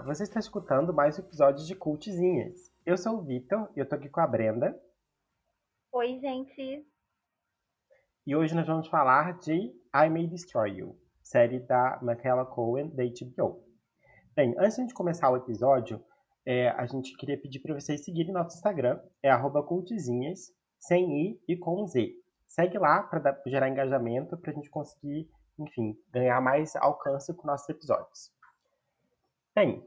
Olá, você está escutando mais um episódio de Cultzinhas. Eu sou o Vitor e eu tô aqui com a Brenda. Oi, gente. E hoje nós vamos falar de I May Destroy You, série da Michaela Cohen da HBO. Bem, antes de começar o episódio, é, a gente queria pedir para vocês seguirem nosso Instagram, é cultzinhas, sem i e com z. Segue lá para gerar engajamento, para a gente conseguir, enfim, ganhar mais alcance com nossos episódios. Bem,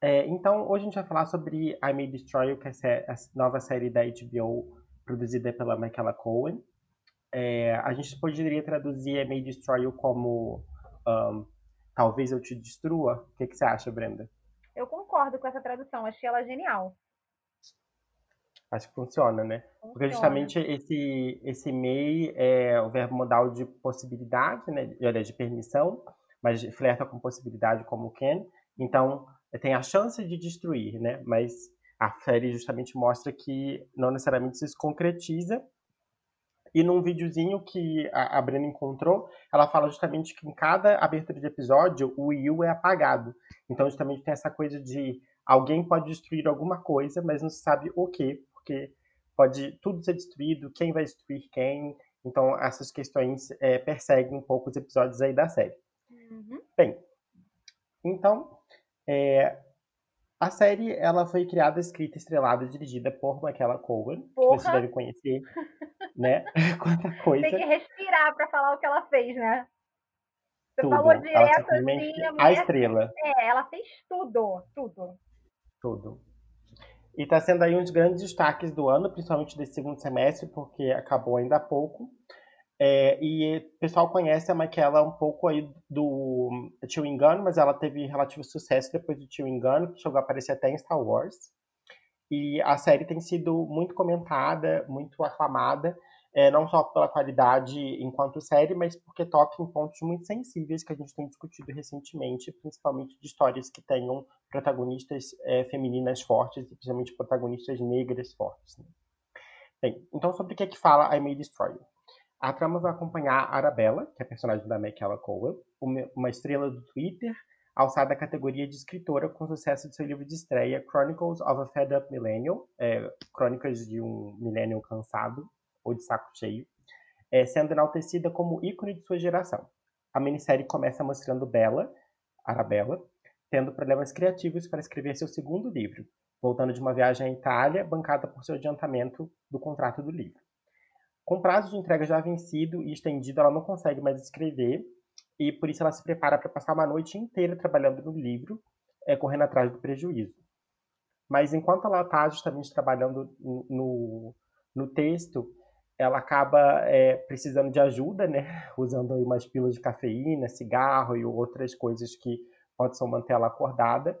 é, então hoje a gente vai falar sobre I May Destroy You, que é a nova série da HBO produzida pela Michaela Cohen. É, a gente poderia traduzir I May Destroy You como um, Talvez Eu Te Destrua. O que, que você acha, Brenda? Eu concordo com essa tradução, achei ela genial. Acho que funciona, né? Funciona. Porque justamente esse, esse MEI é o verbo modal de possibilidade, né? De, de permissão, mas flerta com possibilidade como can. Então, tem a chance de destruir, né? Mas a série justamente mostra que não necessariamente isso se concretiza. E num videozinho que a, a encontrou, ela fala justamente que em cada abertura de episódio, o Will é apagado. Então, justamente tem essa coisa de alguém pode destruir alguma coisa, mas não se sabe o que, porque pode tudo ser destruído, quem vai destruir quem. Então, essas questões é, perseguem um pouco os episódios aí da série. Uhum. Bem, então, é, a série ela foi criada, escrita, estrelada e dirigida por Michaela Cohen, Porra. que você deve conhecer, né? Quanta coisa. Tem que respirar para falar o que ela fez, né? Você tudo. falou direto assim, a, a estrela. É, ela fez tudo, tudo. Tudo. E está sendo aí um dos grandes destaques do ano, principalmente desse segundo semestre, porque acabou ainda há pouco. É, e o pessoal conhece a Michaela um pouco aí do Tio Engano, mas ela teve relativo sucesso depois do Tio Engano, que chegou a aparecer até em Star Wars. E a série tem sido muito comentada, muito aclamada, é, não só pela qualidade enquanto série, mas porque toca em pontos muito sensíveis que a gente tem discutido recentemente, principalmente de histórias que tenham protagonistas é, femininas fortes, e principalmente protagonistas negras fortes. Né? Bem, então sobre o que é que fala I May Destroy You? A trama vai acompanhar Arabella, que é a personagem da Michaela Cowell, uma estrela do Twitter, alçada à categoria de escritora com sucesso de seu livro de estreia Chronicles of a Fed Up Millennial, é, Crônicas de um Millennial Cansado, ou de Saco Cheio, é, sendo enaltecida como ícone de sua geração. A minissérie começa mostrando Bella, Arabella, tendo problemas criativos para escrever seu segundo livro, voltando de uma viagem à Itália, bancada por seu adiantamento do contrato do livro. Com prazo de entrega já vencido e estendido, ela não consegue mais escrever e por isso ela se prepara para passar uma noite inteira trabalhando no livro, é, correndo atrás do prejuízo. Mas enquanto ela está justamente trabalhando no, no texto, ela acaba é, precisando de ajuda, né? Usando umas pilas de cafeína, cigarro e outras coisas que possam manter ela acordada.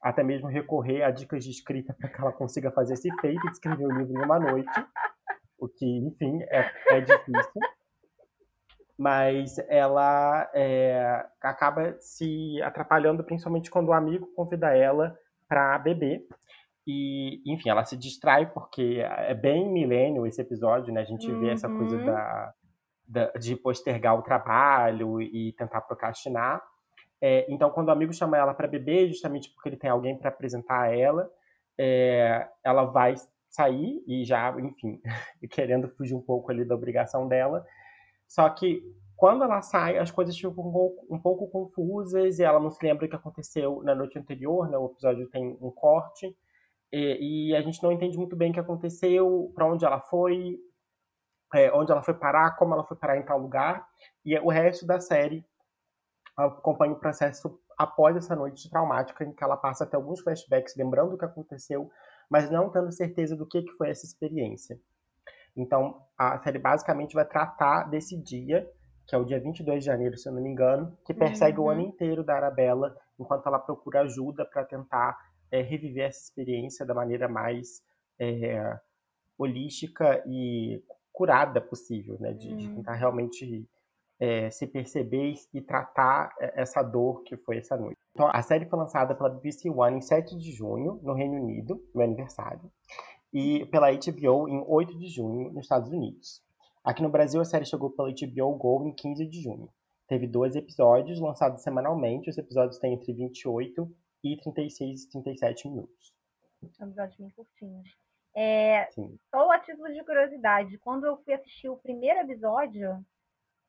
Até mesmo recorrer a dicas de escrita para que ela consiga fazer esse feito de escrever o livro em uma noite o que, enfim, é, é difícil. Mas ela é, acaba se atrapalhando, principalmente quando o amigo convida ela para beber. E, enfim, ela se distrai porque é bem milênio esse episódio, né? A gente uhum. vê essa coisa uhum. da, da, de postergar o trabalho e tentar procrastinar. É, então, quando o amigo chama ela para beber, justamente porque ele tem alguém para apresentar a ela, é, ela vai sair e já, enfim, querendo fugir um pouco ali da obrigação dela. Só que quando ela sai, as coisas ficam um pouco, um pouco confusas e ela não se lembra o que aconteceu na noite anterior, né? O episódio tem um corte e, e a gente não entende muito bem o que aconteceu, para onde ela foi, é, onde ela foi parar, como ela foi parar em tal lugar. E o resto da série acompanha o processo após essa noite traumática em que ela passa até alguns flashbacks lembrando o que aconteceu mas não tendo certeza do que, que foi essa experiência. Então, a série basicamente vai tratar desse dia, que é o dia 22 de janeiro, se eu não me engano, que persegue uhum. o ano inteiro da Arabella, enquanto ela procura ajuda para tentar é, reviver essa experiência da maneira mais é, holística e curada possível, né? De, uhum. de tentar realmente é, se perceber e tratar é, essa dor que foi essa noite. Então, a série foi lançada pela BBC One em 7 de junho, no Reino Unido, meu aniversário, e pela HBO em 8 de junho, nos Estados Unidos. Aqui no Brasil, a série chegou pela HBO Go em 15 de junho. Teve dois episódios lançados semanalmente, os episódios têm entre 28 e 36 e 37 minutos. São episódios bem curtinhos. É, Sim. só a título de curiosidade, quando eu fui assistir o primeiro episódio,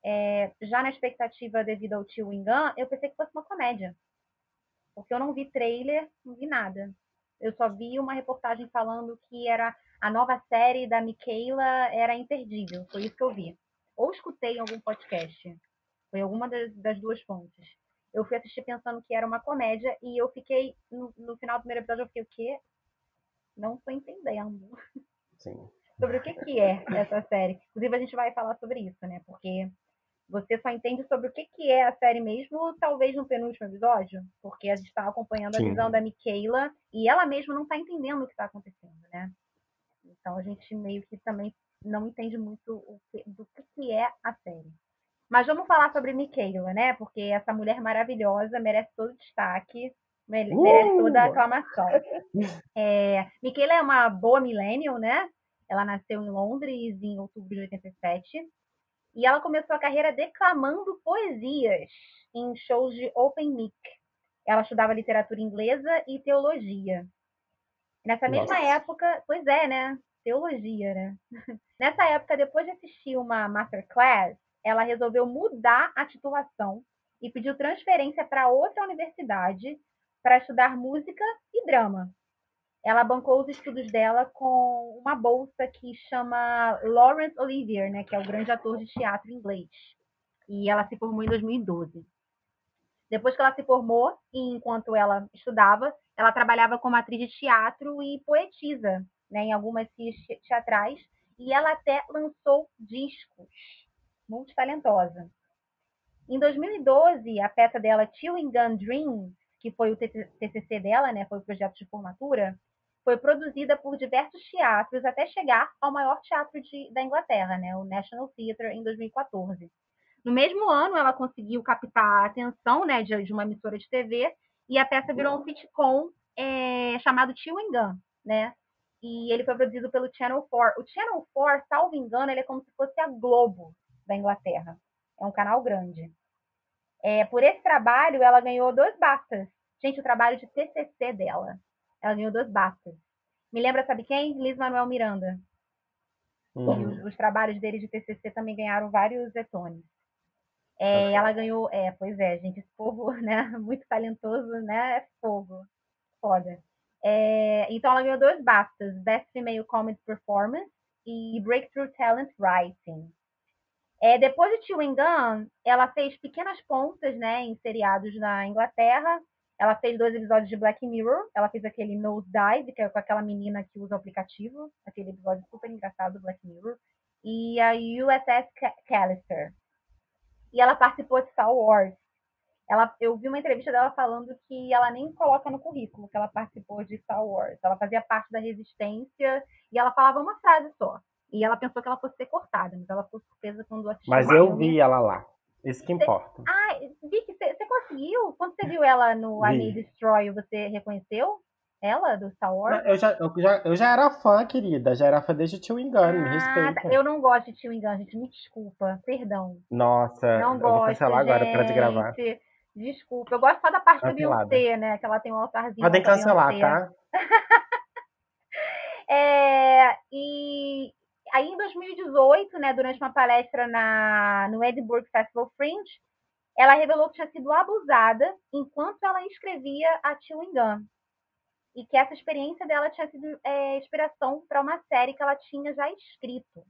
é, já na expectativa devido ao tio Wingan, eu pensei que fosse uma comédia. Porque eu não vi trailer, não vi nada. Eu só vi uma reportagem falando que era a nova série da Michaela era imperdível. Foi isso que eu vi. Ou escutei em algum podcast. Foi alguma das, das duas fontes. Eu fui assistir pensando que era uma comédia e eu fiquei, no, no final do primeiro episódio, eu fiquei, o quê? Não tô entendendo Sim. sobre o que, que é essa série. Inclusive, a gente vai falar sobre isso, né? Porque você só entende sobre o que, que é a série mesmo, talvez no penúltimo episódio, porque a gente está acompanhando a Sim. visão da Michaela e ela mesma não está entendendo o que está acontecendo, né? Então a gente meio que também não entende muito o que- do que, que é a série. Mas vamos falar sobre Michaela, né? Porque essa mulher maravilhosa merece todo o destaque, mere- merece toda a Uh! aclamação. É, Michaela é uma boa millennial, né? Ela nasceu em Londres em outubro de 87 e ela começou a carreira declamando poesias em shows de open mic. Ela estudava literatura inglesa e teologia. Nessa mesma Nossa. época, pois é, né? Teologia, né? Nessa época, depois de assistir uma masterclass, ela resolveu mudar a titulação e pediu transferência para outra universidade para estudar música e drama. Ela bancou os estudos dela com uma bolsa que chama Laurence Olivier, né, que é o grande ator de teatro inglês. E ela se formou em 2012. Depois que ela se formou, e enquanto ela estudava, ela trabalhava como atriz de teatro e poetisa, né, em algumas teatrais, e ela até lançou discos. Multitalentosa. Em 2012, a peça dela Chewing Gun Dreams, que foi o TCC dela, né, foi o projeto de formatura, foi produzida por diversos teatros até chegar ao maior teatro de- da Inglaterra, né, o National Theatre, em 2014. No mesmo ano, ela conseguiu captar a atenção né, de, de uma emissora de TV e a peça virou um sitcom é, chamado Chewing Gun, né? E ele foi produzido pelo Channel 4. O Channel 4, salvo engano, ele é como se fosse a Globo da Inglaterra. É um canal grande. É, por esse trabalho, ela ganhou dois BAFTAs. Gente, o trabalho de TCC dela. Ela ganhou dois BAFTAs. Me lembra, sabe quem? Liz Manuel Miranda. E Uhum. os, os trabalhos dele de TCC também ganharam vários Etones. É, ela ganhou, é, pois é, gente, esse povo, né, muito talentoso, né, é fogo, foda. É, então ela ganhou dois BAFTAs, Best Female Comedy Performance e Breakthrough Talent Writing. É, depois de Chewing Gun, ela fez pequenas pontas, né, em seriados na Inglaterra. Ela fez dois episódios de Black Mirror. Ela fez aquele Nose Dive, que é com aquela menina que usa o aplicativo, aquele episódio super engraçado do Black Mirror. E a USS Ca- Callister. E ela participou de Star Wars. Ela, eu vi uma entrevista dela falando que ela nem coloca no currículo que ela participou de Star Wars. Ela fazia parte da resistência e ela falava uma frase só. E ela pensou que ela fosse ser cortada, mas ela ficou surpresa quando assistiu Mas eu vi ela lá. Isso que importa. Ah, Vicky, você conseguiu? Quando você viu ela no I. May Destroy, você reconheceu ela, do Star Wars? Eu já, eu, já, eu já era fã, querida. Já era fã desde Gun, me Ah, respeita. tá. eu não gosto de Chewing Gun, gente. Me desculpa. Perdão. Nossa, Não eu vou gosto, cancelar agora para de gravar. Desculpa. Eu gosto só da parte Cancelada. da Beyoncé, né? Que ela tem um altarzinho. Podem cancelar, tá? É, e aí em 2018, né, durante uma palestra na, no Edinburgh Festival Fringe, ela revelou que tinha sido abusada enquanto ela escrevia a Chewing Gun. E que essa experiência dela tinha sido é, inspiração para uma série que ela tinha já escrito.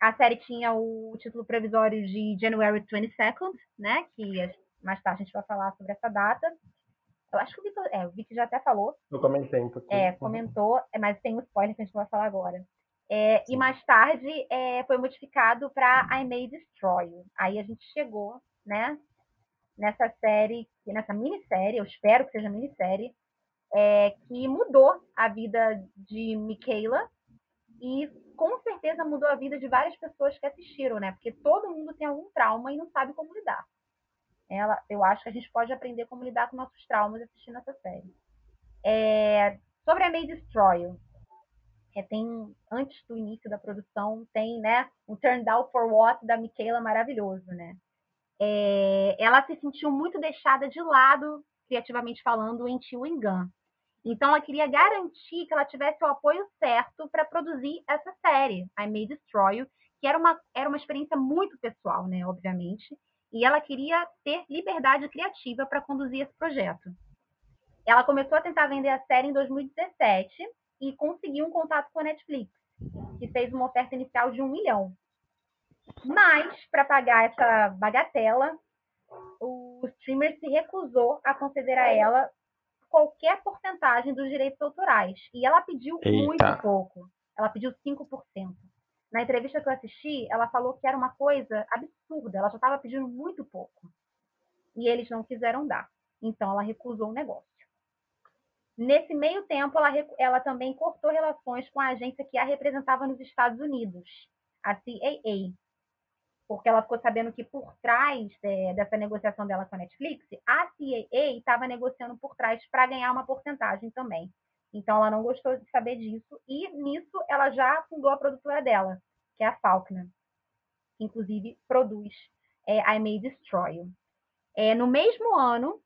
A série tinha o título provisório de January 22nd, né? Que mais tarde a gente vai falar sobre essa data. Eu acho que o Vitor, é, o Vitor já até falou, Eu comentei um pouquinho. é, comentou, mas tem um spoiler que a gente vai falar agora. É, e mais tarde é, foi modificado para I May Destroy. Aí a gente chegou, né, nessa série, nessa minissérie, eu espero que seja minissérie, é, que mudou a vida de Michaela e com certeza mudou a vida de várias pessoas que assistiram, né? Porque todo mundo tem algum trauma e não sabe como lidar. Ela, eu acho que a gente pode aprender como lidar com nossos traumas assistindo essa série. É, sobre a May Destroy é, tem antes do início da produção tem né um Turn Down for What da Michaela maravilhoso né é, ela se sentiu muito deixada de lado criativamente falando, em Chewing Gun. Então, ela queria garantir que ela tivesse o apoio certo para produzir essa série, I May Destroy You, que era uma, era uma experiência muito pessoal, né, obviamente, e ela queria ter liberdade criativa para conduzir esse projeto. Ela começou a tentar vender a série em 2017 e conseguiu um contato com a Netflix, que fez uma oferta inicial de um milhão. Mas, para pagar essa bagatela, o streamer se recusou a conceder a ela qualquer porcentagem dos direitos autorais. E ela pediu Eita. muito pouco. Ela pediu 5%. Na entrevista que eu assisti, ela falou que era uma coisa absurda. Ela já estava pedindo muito pouco. E eles não quiseram dar. Então, ela recusou o negócio. Nesse meio tempo, ela, ela também cortou relações com a agência que a representava nos Estados Unidos, a CAA, porque ela ficou sabendo que por trás é, dessa negociação dela com a Netflix, a CAA estava negociando por trás para ganhar uma porcentagem também. Então ela não gostou de saber disso e nisso ela já fundou a produtora dela, que é a Faulkner, que inclusive produz é, I May Destroy You. É, no mesmo ano,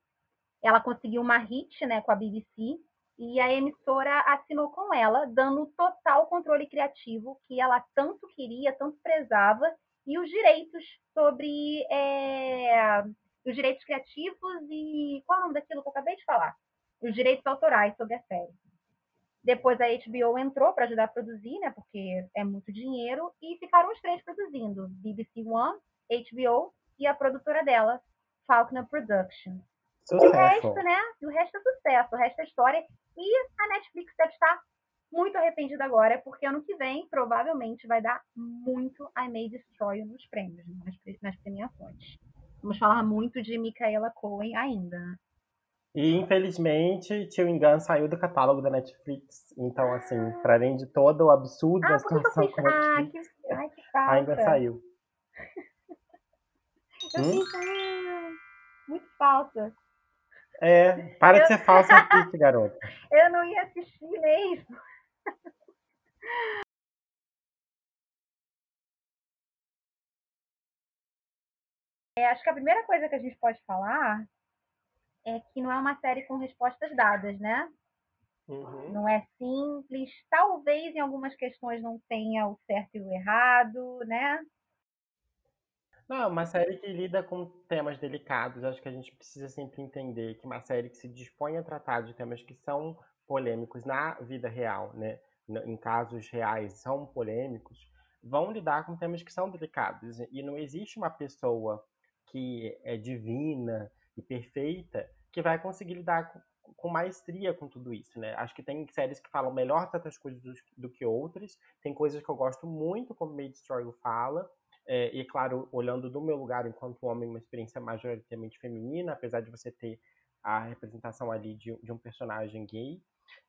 ela conseguiu uma hit né, com a BBC e a emissora assinou com ela, dando total controle criativo que ela tanto queria, tanto prezava e os direitos sobre é, os direitos criativos e qual é o nome daquilo que eu acabei de falar? Os direitos autorais sobre a série. Depois a HBO entrou para ajudar a produzir, né? Porque é muito dinheiro e ficaram os três produzindo: BBC One, HBO e a produtora dela, Faulkner Productions. Sucesso. O resto, né? O resto é sucesso, o resto é história. E a Netflix deve estar muito arrependida agora, porque ano que vem provavelmente vai dar muito I May Destroy nos prêmios, né, nas, nas premiações. Vamos falar muito de Micaela Cohen ainda. E infelizmente, Chewing Gun saiu do catálogo da Netflix. Então, assim, ah. para além de todo o absurdo ah, da situação com a Netflix, ah, que... Ai, que ainda saiu. Eu hum? ah, muito falsa. É, para eu... de ser falsa aqui, garota. Eu não ia assistir mesmo. É, acho que a primeira coisa que a gente pode falar é que não é uma série com respostas dadas, né? Uhum. Não é simples. Talvez em algumas questões não tenha o certo e o errado, né? Não, uma série que lida com temas delicados. Acho que a gente precisa sempre entender que uma série que se dispõe a tratar de temas que são polêmicos na vida real, né? em casos reais são polêmicos, vão lidar com temas que são delicados. E não existe uma pessoa que é divina e perfeita que vai conseguir lidar com, maestria com tudo isso, né? Acho que tem séries que falam melhor certas coisas do, do que outras. Tem coisas que eu gosto muito, como Made Story fala. É, e, claro, olhando do meu lugar enquanto homem, uma experiência majoritariamente feminina, apesar de você ter a representação ali de, de um personagem gay.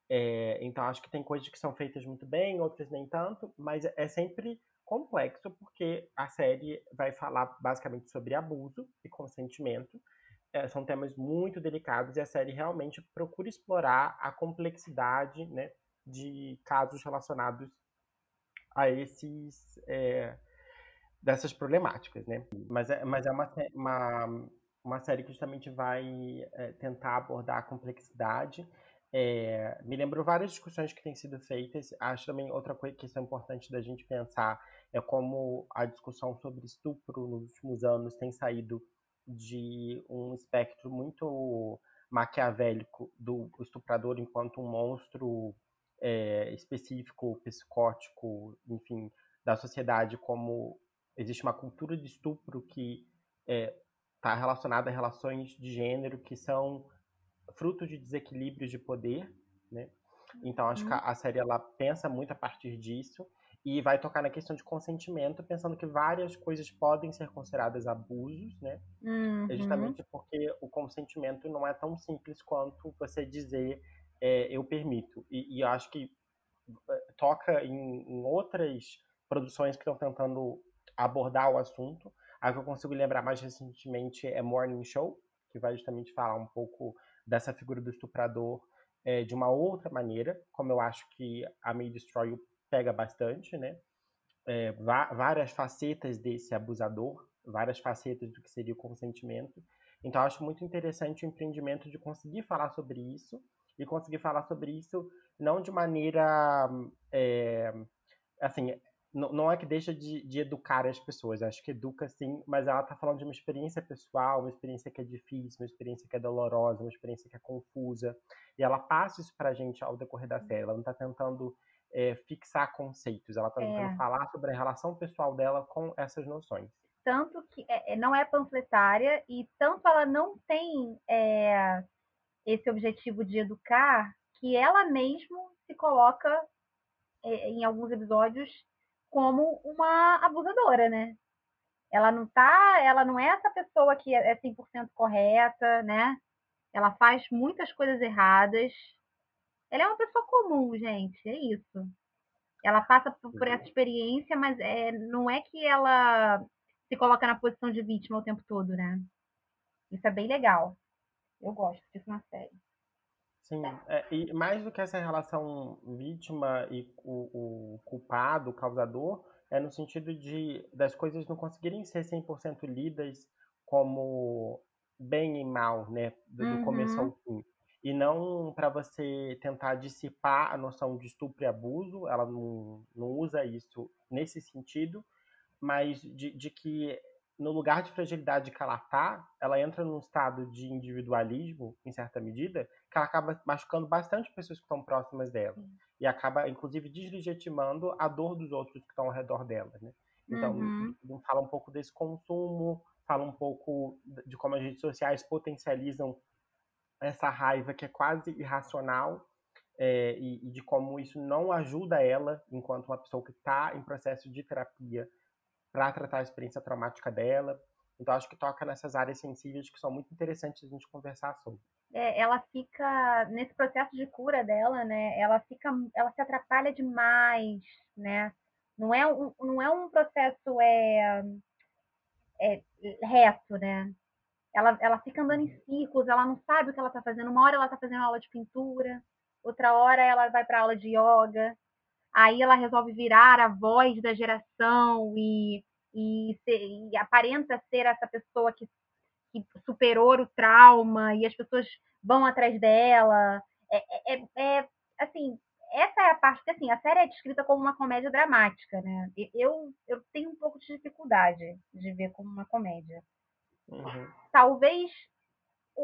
É, então, acho que tem coisas que são feitas muito bem, outras nem tanto, mas é sempre complexo porque a série vai falar basicamente sobre abuso e consentimento. É, são temas muito delicados e a série realmente procura explorar a complexidade né, de casos relacionados a esses é, dessas problemáticas, né? Mas é, mas é uma, uma, uma série que justamente vai é, tentar abordar a complexidade é, me lembro várias discussões que têm sido feitas. Acho também outra coisa que é importante da gente pensar é como a discussão sobre estupro nos últimos anos tem saído de um espectro muito maquiavélico do estuprador enquanto um monstro é, específico, psicótico, enfim, da sociedade, como existe uma cultura de estupro que está é, relacionada a relações de gênero que são fruto de desequilíbrios de poder, né? Então acho uhum. que a série ela pensa muito a partir disso e vai tocar na questão de consentimento, pensando que várias coisas podem ser consideradas abusos, né? É uhum. É justamente porque o consentimento não é tão simples quanto você dizer é, eu permito. E, e acho que é, toca em, em outras produções que estão tentando abordar o assunto. A que eu consigo lembrar mais recentemente é Morning Show, que vai justamente falar um pouco dessa figura do estuprador é, de uma outra maneira, como eu acho que a May Destroy pega bastante, né? É, várias facetas desse abusador, várias facetas do que seria o consentimento. Então, acho muito interessante o empreendimento de conseguir falar sobre isso e conseguir falar sobre isso não de maneira é, assim não é que deixa de, de, educar as pessoas, acho que educa sim, mas ela está falando de uma experiência pessoal, uma experiência que é difícil, uma experiência que é dolorosa, uma experiência que é confusa, e ela passa isso para a gente ao decorrer da série, ela não está tentando é, fixar conceitos, ela está tentando é. falar sobre a relação pessoal dela com essas noções. Tanto que é, é não é panfletária e tanto ela não tem é, esse objetivo de educar, que ela mesmo se coloca é, em alguns episódios como uma abusadora, né? Ela não tá, ela não é essa pessoa que é 100% correta, né? Ela faz muitas coisas erradas. Ela é uma pessoa comum, gente, é isso. Ela passa por, essa experiência, mas é, não é que ela se coloca na posição de vítima o tempo todo, né? Isso é bem legal. Eu gosto disso na série. Sim, é, e mais do que essa relação vítima e o, o, culpado, o causador, é no sentido de das coisas não conseguirem ser 100% lidas como bem e mal, né, do, uhum. do começo ao fim. E não para você tentar dissipar a noção de estupro e abuso, ela não, não usa isso nesse sentido, mas de, de que no lugar de fragilidade que ela tá, ela entra num estado de individualismo, em certa medida, acaba machucando bastante pessoas que estão próximas dela. Sim. E acaba, inclusive, deslegitimando a dor dos outros que estão ao redor dela, né? Então, uhum. fala um pouco desse consumo, fala um pouco de como as redes sociais potencializam essa raiva que é quase irracional é, e, e de como isso não ajuda ela, enquanto uma pessoa que está em processo de terapia, para tratar a experiência traumática dela. Então, acho que toca nessas áreas sensíveis que são muito interessantes a gente conversar sobre. É, ela fica nesse processo de cura dela, né? Ela fica, ela se atrapalha demais, né? Não é um, não é um processo é, é reto, né? Ela, ela fica andando em círculos, ela não sabe o que ela está fazendo. Uma hora ela está fazendo aula de pintura, outra hora ela vai para aula de yoga, aí ela resolve virar a voz da geração e, e, ser, e aparenta ser essa pessoa que, que, superou o trauma e as pessoas vão atrás dela. É, é, é, é assim, essa é a parte que assim, a série é descrita como uma comédia dramática, né? Eu, eu tenho um pouco de dificuldade de ver como uma comédia. Uhum. Talvez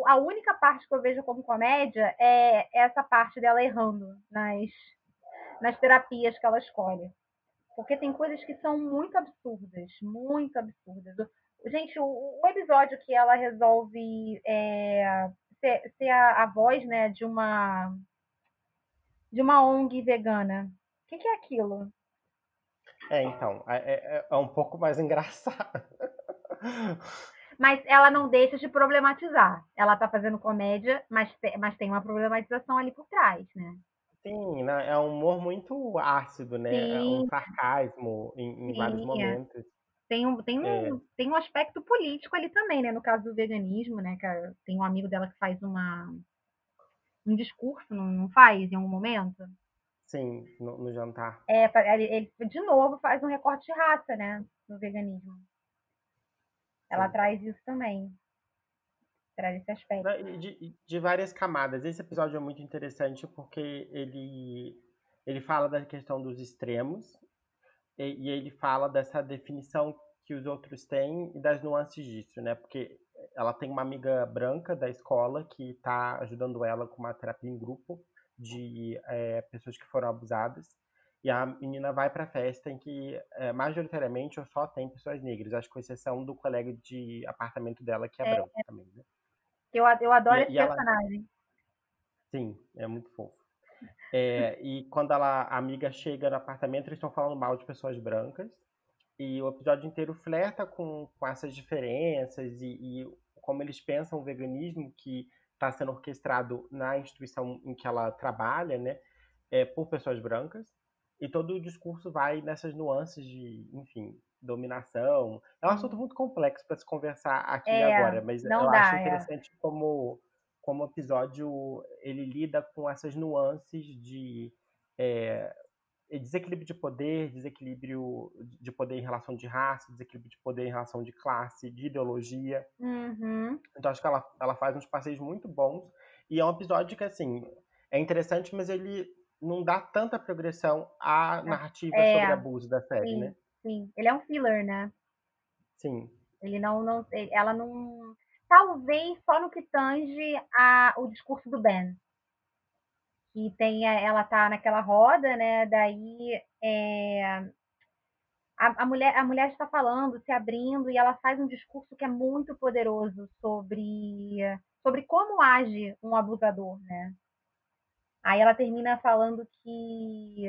a única parte que eu vejo como comédia é essa parte dela errando nas, nas terapias que ela escolhe. Porque tem coisas que são muito absurdas, muito absurdas. Gente, o, o episódio que ela resolve é, ser, ser a, a, voz né, de uma de uma ONG vegana. O que, que é aquilo? É, então, é, é, é um pouco mais engraçado. Mas ela não deixa de problematizar. Ela tá fazendo comédia, mas, mas tem uma problematização ali por trás, né? Sim, né, é um humor muito ácido, né? É um sarcasmo em, em vários é. momentos. Tem um, tem, É. um, tem um aspecto político ali também, né? No caso do veganismo, né? Que tem um amigo dela que faz uma, um discurso, não, não faz em algum momento? Sim, no, no jantar. É, ele, ele, de novo faz um recorte de raça, né? No veganismo. Ela Sim. traz isso também traz esse aspecto. De, de, várias camadas. Esse episódio é muito interessante porque ele, ele fala da questão dos extremos e, e ele fala dessa definição que os outros têm e das nuances disso, né? Porque ela tem uma amiga branca da escola que está ajudando ela com uma terapia em grupo de é, pessoas que foram abusadas. E a menina vai para a festa em que, é, majoritariamente, só tem pessoas negras, acho que com exceção do colega de apartamento dela, que é, é branco também, né? Eu, eu adoro e, esse e personagem. Ela... Sim, é muito fofo. É, e quando ela, a amiga chega no apartamento, eles estão falando mal de pessoas brancas. E o episódio inteiro flerta com, com essas diferenças e, e como eles pensam o veganismo que está sendo orquestrado na instituição em que ela trabalha, né, é, por pessoas brancas. E todo o discurso vai nessas nuances de, enfim, dominação. É um assunto muito complexo para se conversar aqui é, agora, mas eu dá, acho é. interessante é. como como o episódio ele lida com essas nuances de é, desequilíbrio de poder, desequilíbrio de poder em relação de raça, desequilíbrio de poder em relação de classe, de ideologia. Uhum. Então acho que ela, ela faz uns passeios muito bons. E é um episódio que, assim, é interessante, mas ele não dá tanta progressão à narrativa É, sobre abuso da série, sim, né? sim. Ele é um filler, né? Sim. Ele não, não, ela não, talvez só no que tange a, o discurso do Ben, que tem, a- ela tá naquela roda, né? Daí é, a, a mulher, a mulher está falando, se abrindo e ela faz um discurso que é muito poderoso sobre, sobre como age um abusador, né? Aí ela termina falando que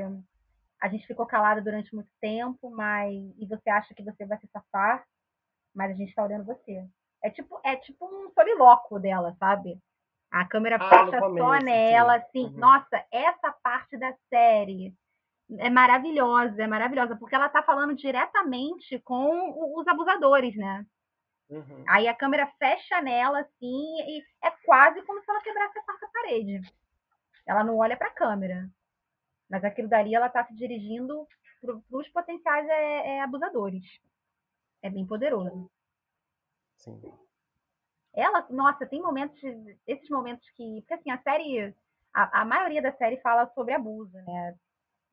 a gente ficou calada durante muito tempo, mas e você acha que você vai se safar, mas a gente está olhando você. É tipo, é tipo um solilóquio dela, sabe? A câmera Ah, fecha só nela, sim. assim. Uhum. Nossa, essa parte da série é maravilhosa, é maravilhosa, porque ela tá falando diretamente com os abusadores, né? Uhum. Aí a câmera fecha nela, assim, e é quase como se ela quebrasse a quarta parede. Ela não olha para a câmera. Mas aquilo dali ela tá se dirigindo para os potenciais é, é, abusadores. É bem poderoso. Sim. Ela, nossa, tem momentos, esses momentos que. Porque assim, a série. A, a maioria da série fala sobre abuso, né?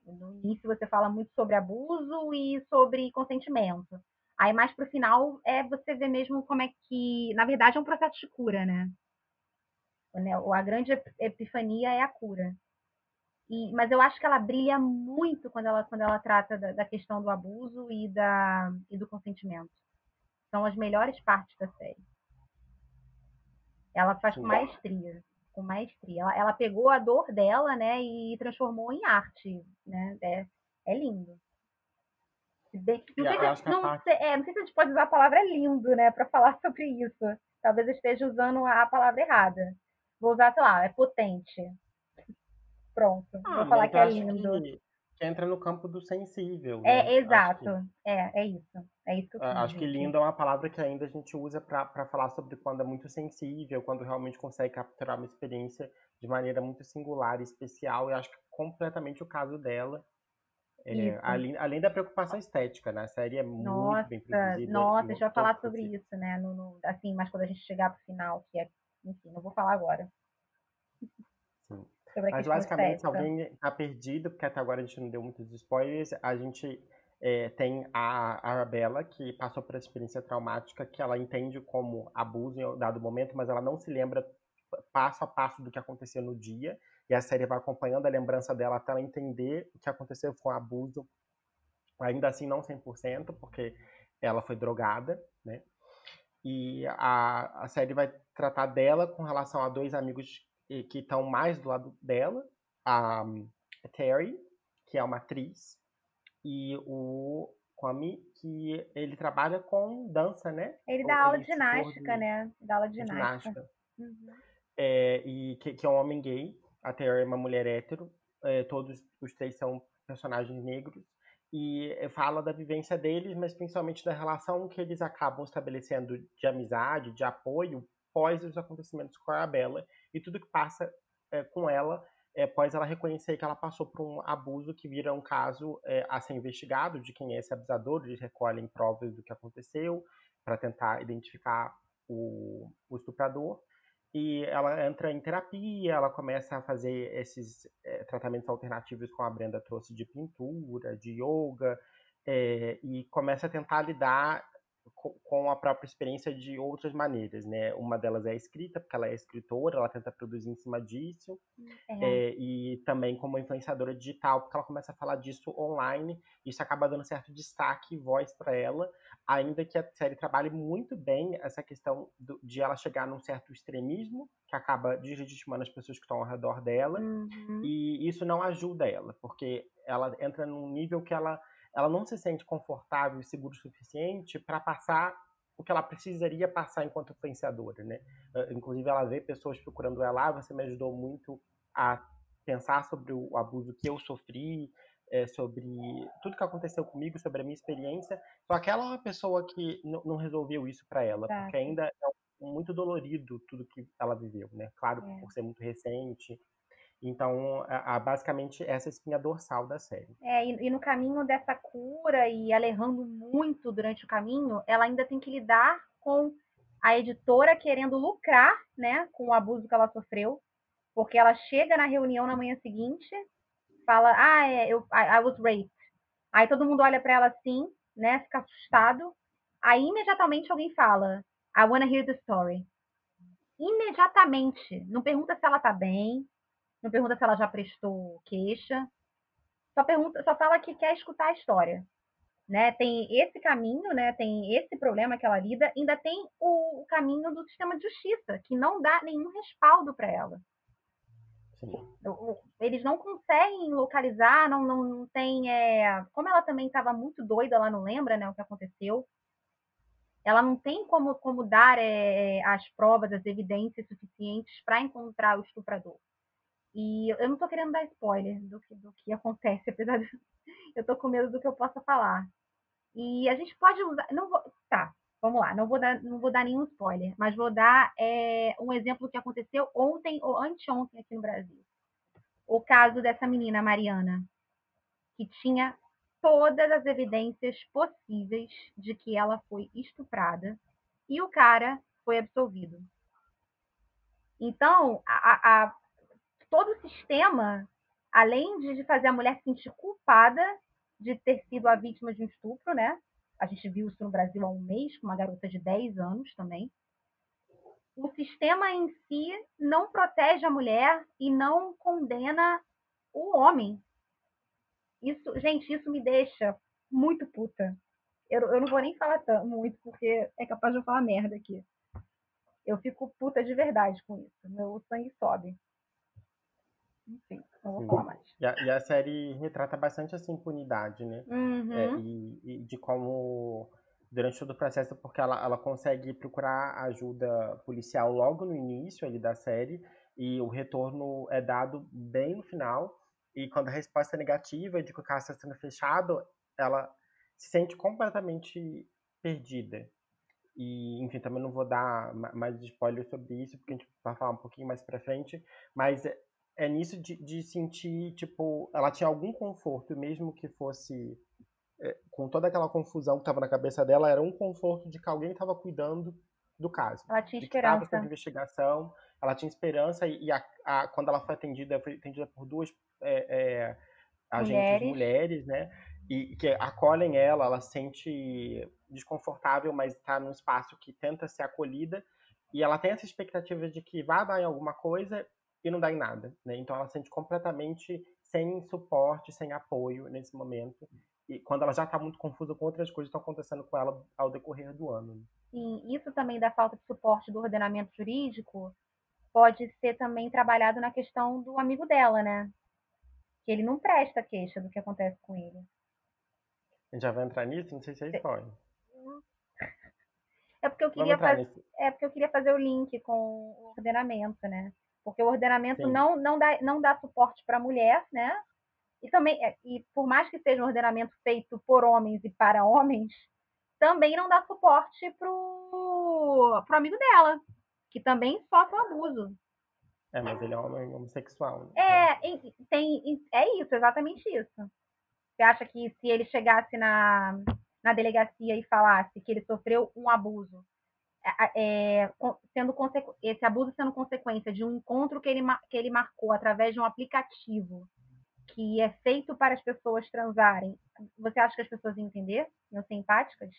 No início você fala muito sobre abuso e sobre consentimento. Aí mais pro final é você ver mesmo como é que. Na verdade, é um processo de cura, né? Né, A grande ep- epifania é a cura. E, mas eu acho que ela brilha muito quando ela, quando ela trata da, da questão do abuso e, da, e do consentimento. São as melhores partes da série. Ela faz com maestria. Com maestria. Ela, ela pegou a dor dela, né, e transformou em arte, né? É, é lindo. Bem- não, sei se, não, parte- é, não sei se a gente pode usar a palavra lindo, né, para falar sobre isso. Talvez eu esteja usando a palavra errada. Vou usar, sei lá, é potente. Pronto. Ah, Vou falar que é lindo. Que, que entra no campo do sensível. É, né? exato. Acho que, É, é isso. É isso que eu ah, acho que lindo é uma palavra que ainda a gente usa para falar sobre quando é muito sensível, quando realmente consegue capturar uma experiência de maneira muito singular e especial. E acho que é completamente o caso dela. É, além, além da preocupação estética, né? A série é muito Nossa, bem produzida. nossa, em a gente vai todo falar sobre sentido. isso, né? No, no- assim, mas quando a gente chegar pro final, que é. Enfim, não vou falar agora. Sobre a Mas basicamente, se alguém tá perdido, porque até agora a gente não deu muitos spoilers, a gente é, tem a Arabella, que passou por experiência traumática, que ela entende como abuso em um dado momento, mas ela não se lembra passo a passo do que aconteceu no dia, e a série vai acompanhando a lembrança dela até ela entender o que aconteceu com o abuso, ainda assim não 100%, porque ela foi drogada, né? E a, a série vai tratar dela com relação a dois amigos que que estão mais do lado dela, a Terry, que é uma atriz, e o Kwame, que ele trabalha com dança, né? Ele dá aula de ginástica, de né? Dá aula de ginástica. ginástica. Uhum. É, e que, que é um homem gay, a Terry é uma mulher hétero, é, todos os três são personagens negros, e fala da vivência deles, mas principalmente da relação que eles acabam estabelecendo de amizade, de apoio, pós os acontecimentos com a Arabella, e tudo que passa é, com ela, é, após ela reconhecer que ela passou por um abuso que vira um caso é, a ser investigado, de quem é esse abusador, eles recolhem provas do que aconteceu, para tentar identificar o, o estuprador, e ela entra em terapia, ela começa a fazer esses é, tratamentos alternativos como a Brenda trouxe de pintura, de yoga, e começa a tentar lidar com, a própria experiência de outras maneiras, né? Uma delas é a escrita, porque ela é escritora, ela tenta produzir em cima disso, É. é, e também como influenciadora digital, porque ela começa a falar disso online, isso acaba dando certo destaque e voz para ela, ainda que a série trabalhe muito bem essa questão do- de ela chegar num certo extremismo, que acaba deslegitimando as pessoas que estão ao redor dela, Uhum. e isso não ajuda ela, porque ela entra num nível que ela, ela não se sente confortável e seguro o suficiente para passar o que ela precisaria passar enquanto influenciadora, né? Eh, Inclusive ela vê pessoas procurando ela, ah, você me ajudou muito a pensar sobre o abuso que eu sofri, eh, sobre tudo que aconteceu comigo, sobre a minha experiência. Só que ela é uma pessoa que não resolveu isso para ela, porque Exato. ainda é muito dolorido tudo que ela viveu, né? Claro, É. por ser muito recente. Então, a, a, basicamente, essa é a espinha dorsal da série. É, e, e, no caminho dessa cura e ela errando muito durante o caminho, ela ainda tem que lidar com a editora querendo lucrar, né, com o abuso que ela sofreu, porque ela chega na reunião na manhã seguinte, fala, ah, é, eu, I, I was raped. Aí todo mundo olha para ela assim, né, fica assustado. Aí imediatamente alguém fala, I wanna hear the story. Imediatamente. Não pergunta se ela tá bem, não pergunta se ela já prestou queixa. Só pergunta, só fala que quer escutar a história. Né? Tem esse caminho, né? Tem esse problema que ela lida, ainda tem o, o caminho do sistema de justiça, que não dá nenhum respaldo para ela. Sim. Eles não conseguem localizar, não, não, não tem. É... Como ela também estava muito doida, ela não lembra né, o que aconteceu. Ela não tem como, como dar é, as provas, as evidências suficientes para encontrar o estuprador. E eu não tô querendo dar spoiler do que, do que acontece, apesar de eu tô com medo do que eu possa falar. E a gente pode usar. Não vou, tá, vamos lá, não vou dar, não vou dar nenhum spoiler, mas vou dar é, um exemplo que aconteceu ontem ou anteontem aqui no Brasil. O caso dessa menina, Mariana, que tinha todas as evidências possíveis de que ela foi estuprada e o cara foi absolvido. Então, a, a, todo o sistema, além de fazer a mulher se sentir culpada de ter sido a vítima de um estupro, né? A gente viu isso no Brasil há um mês, com uma garota de 10 anos também. O sistema em si não protege a mulher e não condena o homem. Isso, gente, isso me deixa muito puta. Eu, eu não vou nem falar tanto, muito, porque é capaz de eu falar merda aqui. Eu fico puta de verdade com isso. Meu sangue sobe. Enfim, não vou falar mais. E a, e a, série retrata bastante essa impunidade, né? Uhum. É, e, e, de como, durante todo o processo, porque ela, ela consegue procurar ajuda policial logo no início ali da série, e o retorno é dado bem no final. E quando a resposta é negativa de que o caso está sendo fechado, ela se sente completamente perdida. E, enfim, também não vou dar mais spoiler sobre isso, porque a gente vai falar um pouquinho mais pra frente. Mas é, nisso de, de sentir, tipo, ela tinha algum conforto, mesmo que fosse é, com toda aquela confusão que estava na cabeça dela, era um conforto de que alguém estava cuidando do caso. Ela tinha esperança. Estava investigação, ela tinha esperança e, e a, a, quando ela foi atendida, foi atendida por duas é, é, agentes mulheres. mulheres, né? E que acolhem ela, ela se sente desconfortável, mas está num espaço que tenta ser acolhida e ela tem essa expectativa de que vai dar em alguma coisa e não dá em nada, né? Então ela se sente completamente sem suporte, sem apoio nesse momento. E quando ela já está muito confusa com outras coisas que estão acontecendo com ela ao decorrer do ano. Sim, isso também da falta de suporte do ordenamento jurídico pode ser também trabalhado na questão do amigo dela, né? Que ele não presta queixa do que acontece com ele. A gente já vai entrar nisso? Não sei se é spoiler. É porque eu queria é porque eu queria fazer o link com o ordenamento, né? Porque o ordenamento não, não, dá, não dá suporte para a mulher, né? E também, é, e por mais que seja um ordenamento feito por homens e para homens, também não dá suporte pro, pro amigo dela, que também sofre um abuso. É, mas ele é homem homossexual. Né? É, tem, é isso, exatamente isso. Você acha que se ele chegasse na, na delegacia e falasse que ele sofreu um abuso, é, sendo esse abuso sendo consequência de um encontro que ele, que ele marcou através de um aplicativo que é feito para as pessoas transarem, você acha que as pessoas iam entender? Iam ser empáticas?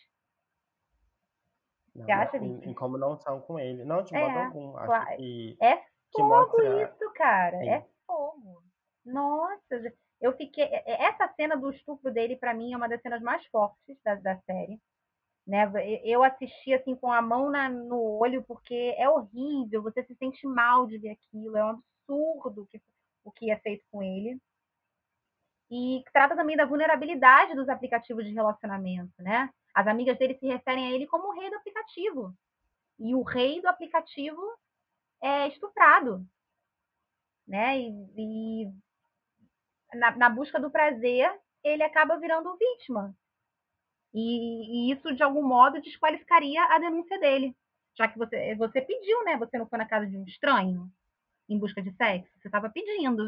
Não, você acha em, em, como não são com ele. Não, de modo é, algum. Acho claro. que, é fogo mostra... isso, cara. Sim. É fogo. Nossa, eu fiquei. Essa cena do estupro dele, para mim, é uma das cenas mais fortes da, da série. Né? Eu assisti assim com a mão na, no olho porque é horrível, você se sente mal de ver aquilo, é um absurdo que, o que é feito com ele. E trata também da vulnerabilidade dos aplicativos de relacionamento, né? As amigas dele se referem a ele como o rei do aplicativo. E o rei do aplicativo é estuprado, né? E, e na, na busca do prazer, ele acaba virando vítima e, e, isso, de algum modo, desqualificaria a denúncia dele. Já que você, você pediu, né? Você não foi na casa de um estranho. em busca de sexo, você estava pedindo.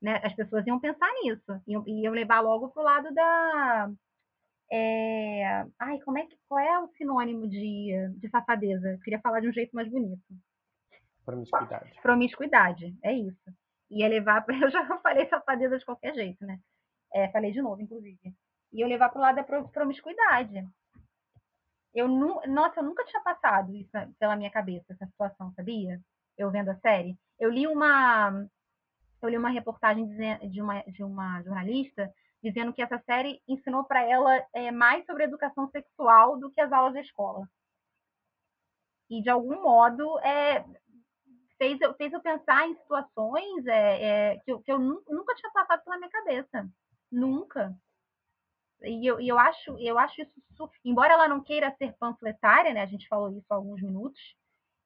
Né? As pessoas iam pensar nisso. Iam, iam levar logo pro lado da. É... Ai, como é que, qual é o sinônimo de, de safadeza? Eu queria falar de um jeito mais bonito. Promiscuidade. Promiscuidade, é isso. Ia levar para. Eu já falei safadeza de qualquer jeito, né? É, falei de novo, inclusive. Ia levar para o lado da promiscuidade. Eu nu... Nossa, eu nunca tinha passado isso pela minha cabeça, essa situação, sabia? Eu vendo a série. Eu li uma. Eu li uma reportagem de uma, de uma jornalista dizendo que essa série ensinou para ela é, mais sobre educação sexual do que as aulas da escola. E, de algum modo, é, fez, eu, fez eu pensar em situações é, é, que, eu, que eu nunca tinha passado pela minha cabeça. Nunca. E eu, e eu acho, eu acho isso, embora ela não queira ser panfletária, né? A gente falou isso há alguns minutos,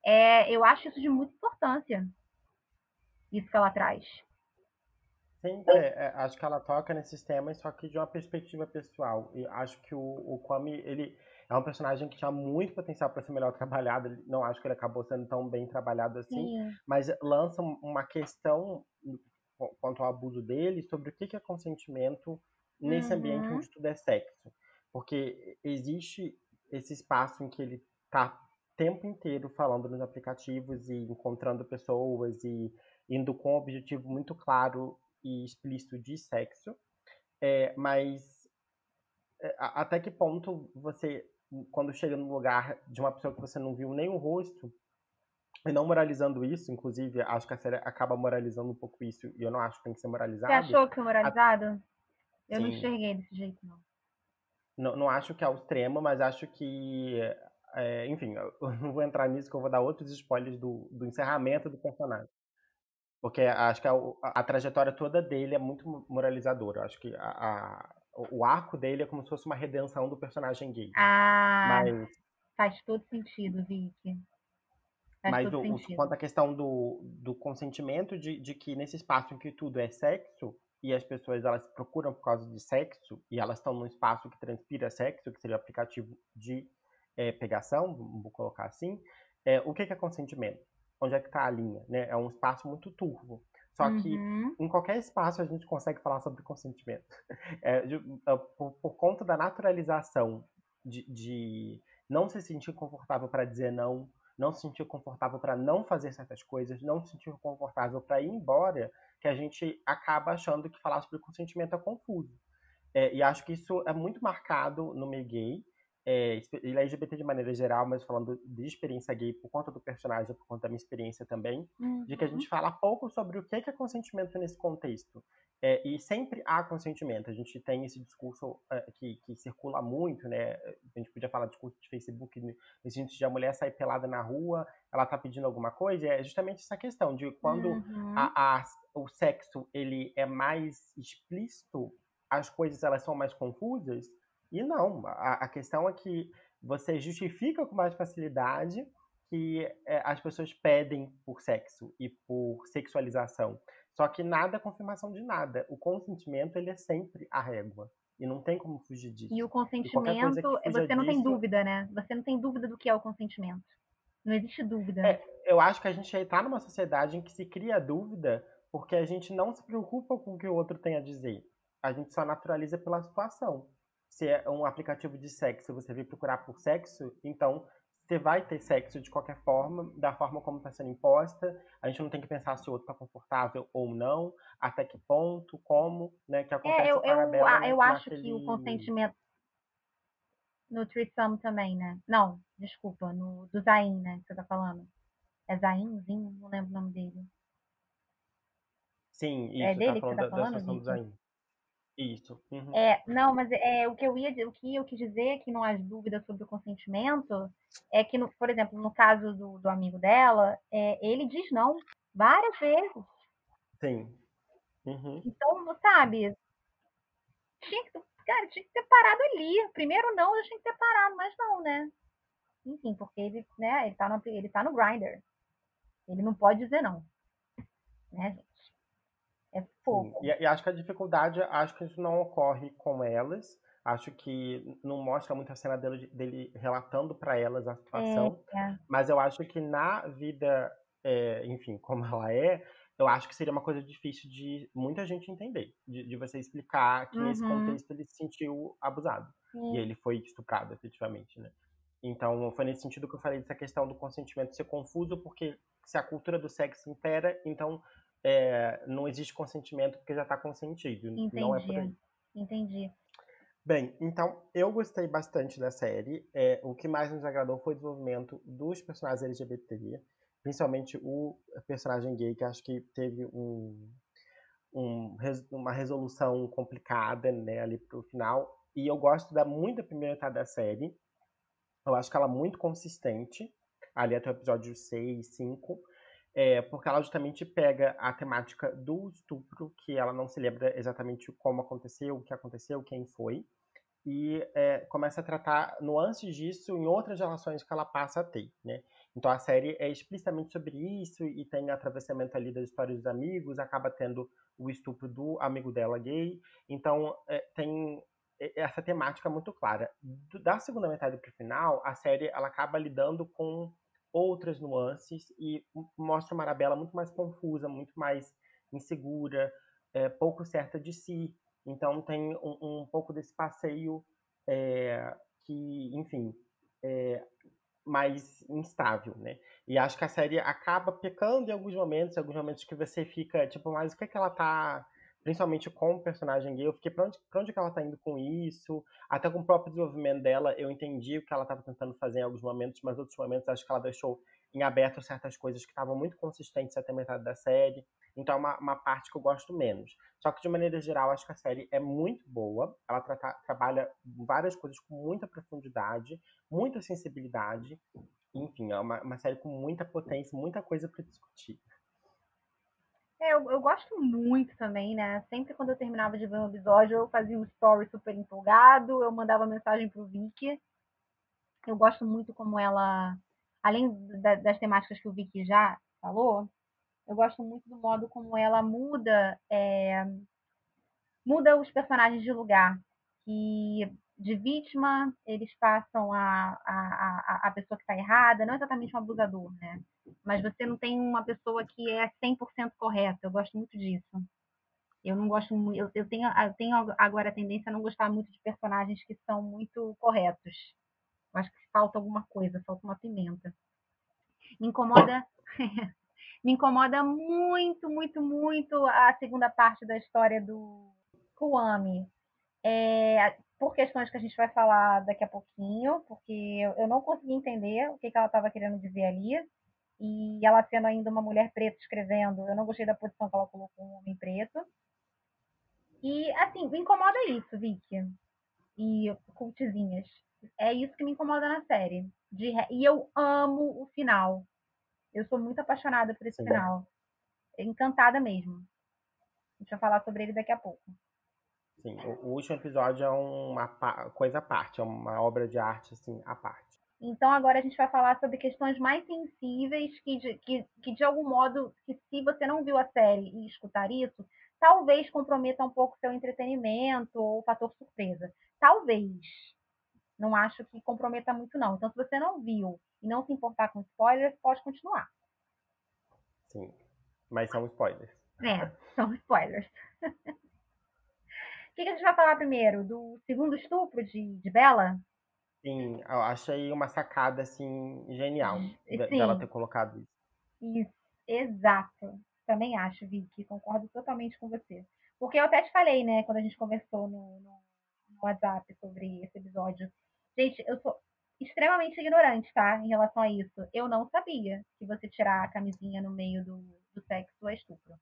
é, eu acho isso de muita importância. Isso que ela traz. Sim, é, é, acho que ela toca nesses temas, só que de uma perspectiva pessoal. E acho que o, o Kwame, ele é um personagem que tinha muito potencial para ser melhor trabalhado. Não acho que ele acabou sendo tão bem trabalhado assim, Sim. mas lança uma questão quanto ao abuso dele sobre o que é consentimento nesse uhum. ambiente onde tudo é sexo. Porque existe esse espaço em que ele tá o tempo inteiro falando nos aplicativos e encontrando pessoas e indo com um objetivo muito claro e explícito de sexo, é, mas é, até que ponto você, quando chega no lugar de uma pessoa que você não viu nem o rosto, e não moralizando isso, inclusive, acho que a série acaba moralizando um pouco isso, e eu não acho que tem que ser moralizado. Você achou que foi moralizado? Eu Sim. não enxerguei desse jeito, não. Não, não acho que é o extremo, mas acho que. É, enfim, eu não vou entrar nisso, que eu vou dar outros spoilers do, do encerramento do personagem. Porque acho que a, a, a, trajetória toda dele é muito moralizadora. Acho que a, a, o arco dele é como se fosse uma redenção do personagem gay. Ah, mas, faz todo sentido, Vicky. Faz mas o, o, quanto à questão do, do consentimento de, de que nesse espaço em que tudo é sexo, e as pessoas elas procuram por causa de sexo, e elas estão num espaço que transpira sexo, que seria o aplicativo de é, pegação, vou colocar assim, é, o que é consentimento? onde é que está a linha, né? É um espaço muito turvo. Só uhum. que em qualquer espaço a gente consegue falar sobre consentimento. É, de, é, por, por, conta da naturalização de, de não se sentir confortável para dizer não, não se sentir confortável para não fazer certas coisas, não se sentir confortável para ir embora, que a gente acaba achando que falar sobre consentimento é confuso. É, e acho que isso é muito marcado no meio gay, é, ele é LGBT de maneira geral, mas falando de experiência gay por conta do personagem, por conta da minha experiência também, uhum. de que a gente uhum. fala pouco sobre o que é consentimento nesse contexto. É, e sempre há consentimento. A gente tem esse discurso é, que, que, circula muito, né? A gente podia falar de discurso de Facebook, no sentido de a mulher sair pelada na rua, ela tá pedindo alguma coisa, é justamente essa questão de quando uhum. a, a, o sexo ele é mais explícito, as coisas elas são mais confusas, e não, a, a questão é que você justifica com mais facilidade que é, as pessoas pedem por sexo e por sexualização. Só que nada é confirmação de nada. O consentimento ele é sempre a régua. E não tem como fugir disso. E o consentimento, e você não disso, tem dúvida, né? Você não tem dúvida do que é o consentimento. Não existe dúvida. É, eu acho que a gente está numa sociedade em que se cria dúvida porque a gente não se preocupa com o que o outro tem a dizer. A gente só naturaliza pela situação se é um aplicativo de sexo, você vir procurar por sexo, então você vai ter sexo de qualquer forma, da forma como está sendo imposta. A gente não tem que pensar se o outro está confortável ou não, até que ponto, como, né? Que acontece é, eu, eu, né, eu acho que o consentimento no threesome também, né? Não, desculpa, no do Zain, né? Que você tá falando. É Zainzinho? Não lembro o nome dele. Sim, isso, é dele tá falando, que você tá falando, da, do. Isso. Uhum. É, não, mas é, o que eu ia, o que eu quis dizer que não há dúvida sobre o consentimento é que, no, por exemplo, no caso do, do amigo dela, é, ele diz não várias vezes. Sim. Uhum. Então, sabe, tinha que, cara, tinha que ter parado ali. Primeiro não, eu tinha que ter parado, mas não, né? Enfim, porque ele, né, ele tá no, ele tá no grinder. Ele não pode dizer não. Né, gente? Pouco. E, e, acho que a dificuldade, acho que isso não ocorre com elas. Acho que não mostra muito a cena dele, dele relatando para elas a situação. É, é. Mas eu acho que na vida é, enfim, como ela é, eu acho que seria uma coisa difícil de muita gente entender. De, de você explicar que uhum. nesse contexto ele se sentiu abusado. Uhum. E ele foi estuprado, efetivamente, né? Então, foi nesse sentido que eu falei dessa questão do consentimento ser confuso, porque se a cultura do sexo impera, então é, não existe consentimento porque já está consentido. Entendi. Não é por aí. Entendi. Bem, então eu gostei bastante da série. É, o que mais nos agradou foi o desenvolvimento dos personagens LGBT, principalmente o personagem gay, que acho que teve um, um, uma resolução complicada né, ali pro final. E eu gosto da, muito da primeira metade da série. Eu acho que ela é muito consistente, ali até o episódio 6, 5. É, porque ela justamente pega a temática do estupro, que ela não se lembra exatamente como aconteceu, o que aconteceu, quem foi e é, começa a tratar nuances disso em outras relações que ela passa a ter, né? Então a série é explicitamente sobre isso e tem atravessamento ali das histórias dos amigos, acaba tendo o estupro do amigo dela gay, então é, tem essa temática muito clara. Da segunda metade para o final, a série ela acaba lidando com outras nuances e mostra uma muito mais confusa, muito mais insegura, é, pouco certa de si, então tem um, um pouco desse passeio é, que, enfim, é mais instável, né? E acho que a série acaba pecando em alguns momentos, em alguns momentos que você fica, tipo, mas o que é que ela tá principalmente com o personagem gay, eu fiquei pra onde, pra onde que ela tá indo com isso, até com o próprio desenvolvimento dela, eu entendi o que ela estava tentando fazer em alguns momentos, mas outros momentos acho que ela deixou em aberto certas coisas que estavam muito consistentes até metade da série, então é uma, uma parte que eu gosto menos. Só que de maneira geral, acho que a série é muito boa, ela trata, trabalha várias coisas com muita profundidade, muita sensibilidade, enfim, é uma, uma série com muita potência, muita coisa para discutir. É, eu, eu gosto muito também, né? Sempre quando eu terminava de ver um episódio, eu fazia um story super empolgado, eu mandava mensagem pro Vicky. Eu gosto muito como ela, além da, das temáticas que o Vicky já falou, eu gosto muito do modo como ela muda, é, muda os personagens de lugar. Que de vítima, eles passam a, a, a, a pessoa que está errada, não exatamente um abusador, né? Mas você não tem uma pessoa que é 100% correta. Eu gosto muito disso. Eu não gosto muito. Eu, eu, tenho, eu tenho agora a tendência a não gostar muito de personagens que são muito corretos. Eu acho que falta alguma coisa, falta uma pimenta. Me incomoda. me incomoda muito, muito, muito a segunda parte da história do Kuami. É, por questões que a gente vai falar daqui a pouquinho, porque eu, não consegui entender o que, que ela estava querendo dizer ali. E ela sendo ainda uma mulher preta escrevendo, eu não gostei da posição que ela colocou um homem preto. E, assim, me incomoda isso, Vicky. E cultizinhas. É isso que me incomoda na série. De, e eu amo o final. Eu sou muito apaixonada por esse Sim. final. Encantada mesmo. A gente vai falar sobre ele daqui a pouco. Sim, o, último episódio é uma coisa à parte, é uma obra de arte, assim, à parte. Então agora a gente vai falar sobre questões mais sensíveis que de, que, que de algum modo, que se você não viu a série e escutar isso, talvez comprometa um pouco seu entretenimento ou o fator surpresa. Talvez. Não acho que comprometa muito, não. Então, se você não viu e não se importar com spoilers, pode continuar. Sim, mas são spoilers. É, são spoilers. que, que a gente vai falar primeiro? Do segundo estupro de, de Bela? Sim, eu achei uma sacada, assim, genial Sim. dela ter colocado isso. Isso, exato. Também acho, Vicky, concordo totalmente com você. Porque eu até te falei, né, quando a gente conversou no, no, no WhatsApp sobre esse episódio. Gente, eu sou extremamente ignorante, tá, em relação a isso. Eu não sabia que você tirar a camisinha no meio do, do sexo é estupro.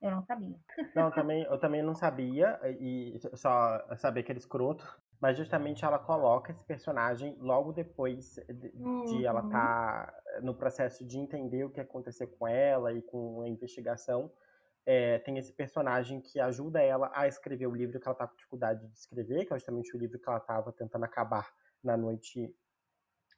Eu não sabia. Não, também, eu também não sabia, e só sabia que era escroto. Mas justamente ela coloca esse personagem logo depois de, uhum. de ela estar tá no processo de entender o que aconteceu com ela e com a investigação. É, tem esse personagem que ajuda ela a escrever o livro que ela está com dificuldade de escrever, que é justamente o livro que ela estava tentando acabar na noite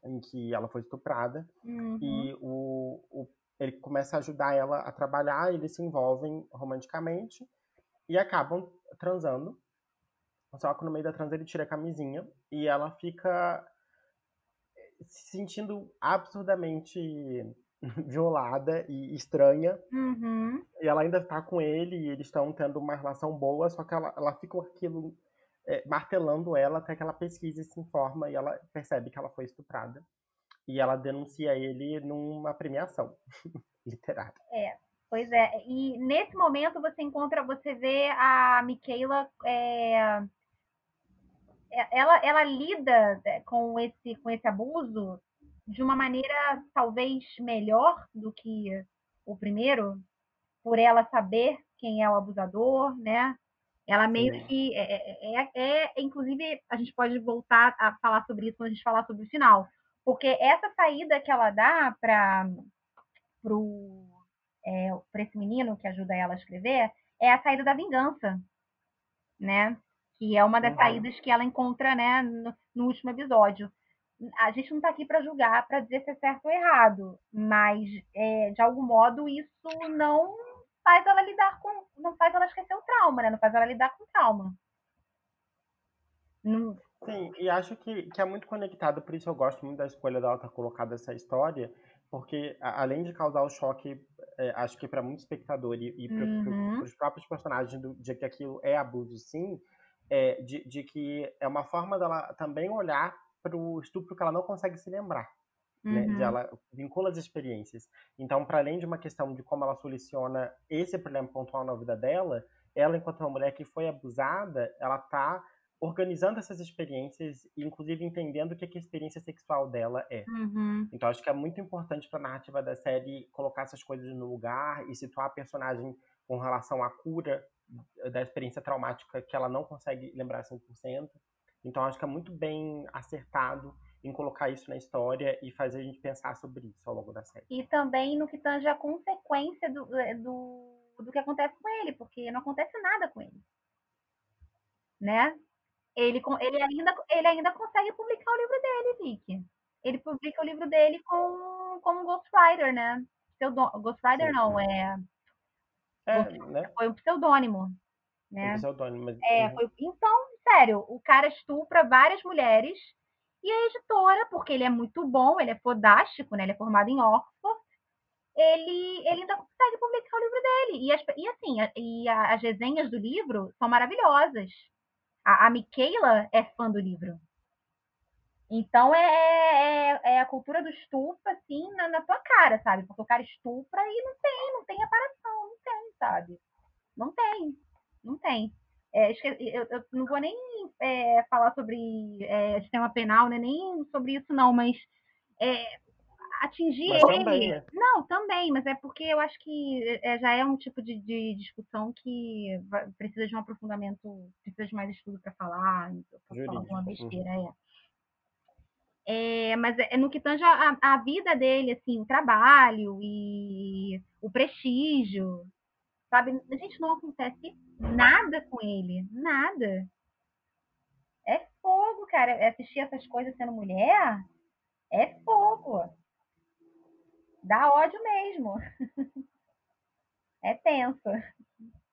em que ela foi estuprada. Uhum. E o, o ele começa a ajudar ela a trabalhar, eles se envolvem romanticamente e acabam transando. Só que no meio da transa ele tira a camisinha e ela fica se sentindo absurdamente violada e estranha. Uhum. E ela ainda tá com ele e eles estão tendo uma relação boa, só que ela, ela fica com aquilo é, martelando ela até que ela pesquisa e se informa e ela percebe que ela foi estuprada. E ela denuncia ele numa premiação literária. É, pois é. E nesse momento você encontra, você vê a Michaela. É, ela, ela lida é, com esse, com esse abuso de uma maneira talvez melhor do que o primeiro, por ela saber quem é o abusador, né? Ela meio Sim. que é, é, é, é, inclusive, a gente pode voltar a falar sobre isso quando a gente falar sobre o final. Porque essa saída que ela dá para é, esse menino que ajuda ela a escrever é a saída da vingança, né? Que é uma das uhum. saídas que ela encontra, né, no, no último episódio. A gente não está aqui para julgar, para dizer se é certo ou errado, mas é, de algum modo isso não faz ela lidar com, não faz ela esquecer o trauma, né? Não faz ela lidar com o trauma. Não... Sim, e acho que, que é muito conectado, por isso eu gosto muito da escolha dela ter colocado essa história, porque além de causar o choque, é, acho que para muito espectador e, e para uhum. os próprios personagens do, de que aquilo é abuso, sim, é, de, de que é uma forma dela também olhar para o estupro que ela não consegue se lembrar. Uhum. Né, de uhum. ela vincula as experiências. Então, para além de uma questão de como ela soluciona esse problema pontual na vida dela, ela, enquanto uma mulher que foi abusada, ela está organizando essas experiências e, inclusive, entendendo o que, que a experiência sexual dela é. Uhum. Então, acho que é muito importante para a narrativa da série colocar essas coisas no lugar e situar a personagem com relação à cura da experiência traumática que ela não consegue lembrar 100%. Então, acho que é muito bem acertado em colocar isso na história e fazer a gente pensar sobre isso ao longo da série. E também no que tange a consequência do, é, do, do que acontece com ele, porque não acontece nada com ele. Né? Ele, ele, ainda, ele ainda consegue publicar o livro dele, Vicky. Ele publica o livro dele com, como Ghostwriter, né? Pseudo, Ghostwriter Sim. não, é. é né? Foi um pseudônimo. Né? Um pseudônimo, mas... É, uhum. foi... Então, sério, o cara estupra várias mulheres e a editora, porque ele é muito bom, ele é fodástico, né? Ele é formado em Oxford, ele, ele ainda consegue publicar o livro dele. E, as, e assim, a, e a, as resenhas do livro são maravilhosas. A, a Michaela é fã do livro. Então é, é, é, é a cultura do estupro, assim, na, na, tua cara, sabe? Porque o cara estupra e não tem, não tem aparação, não tem, sabe? Não tem, não tem. É, eu, eu, não vou nem é, falar sobre é, sistema penal, né? nem sobre isso, não, mas atingir mas ele. Também, né? Não, também, mas é porque eu acho que é, já é um tipo de, de discussão que precisa de um aprofundamento, precisa de mais estudo para falar, eu posso falar alguma besteira, uhum. é. é. mas é no que tange a, a vida dele, assim, o trabalho e o prestígio, sabe? A gente não acontece nada com ele, nada. É fogo, cara. Assistir essas coisas sendo mulher é fogo. Dá ódio mesmo. é tenso.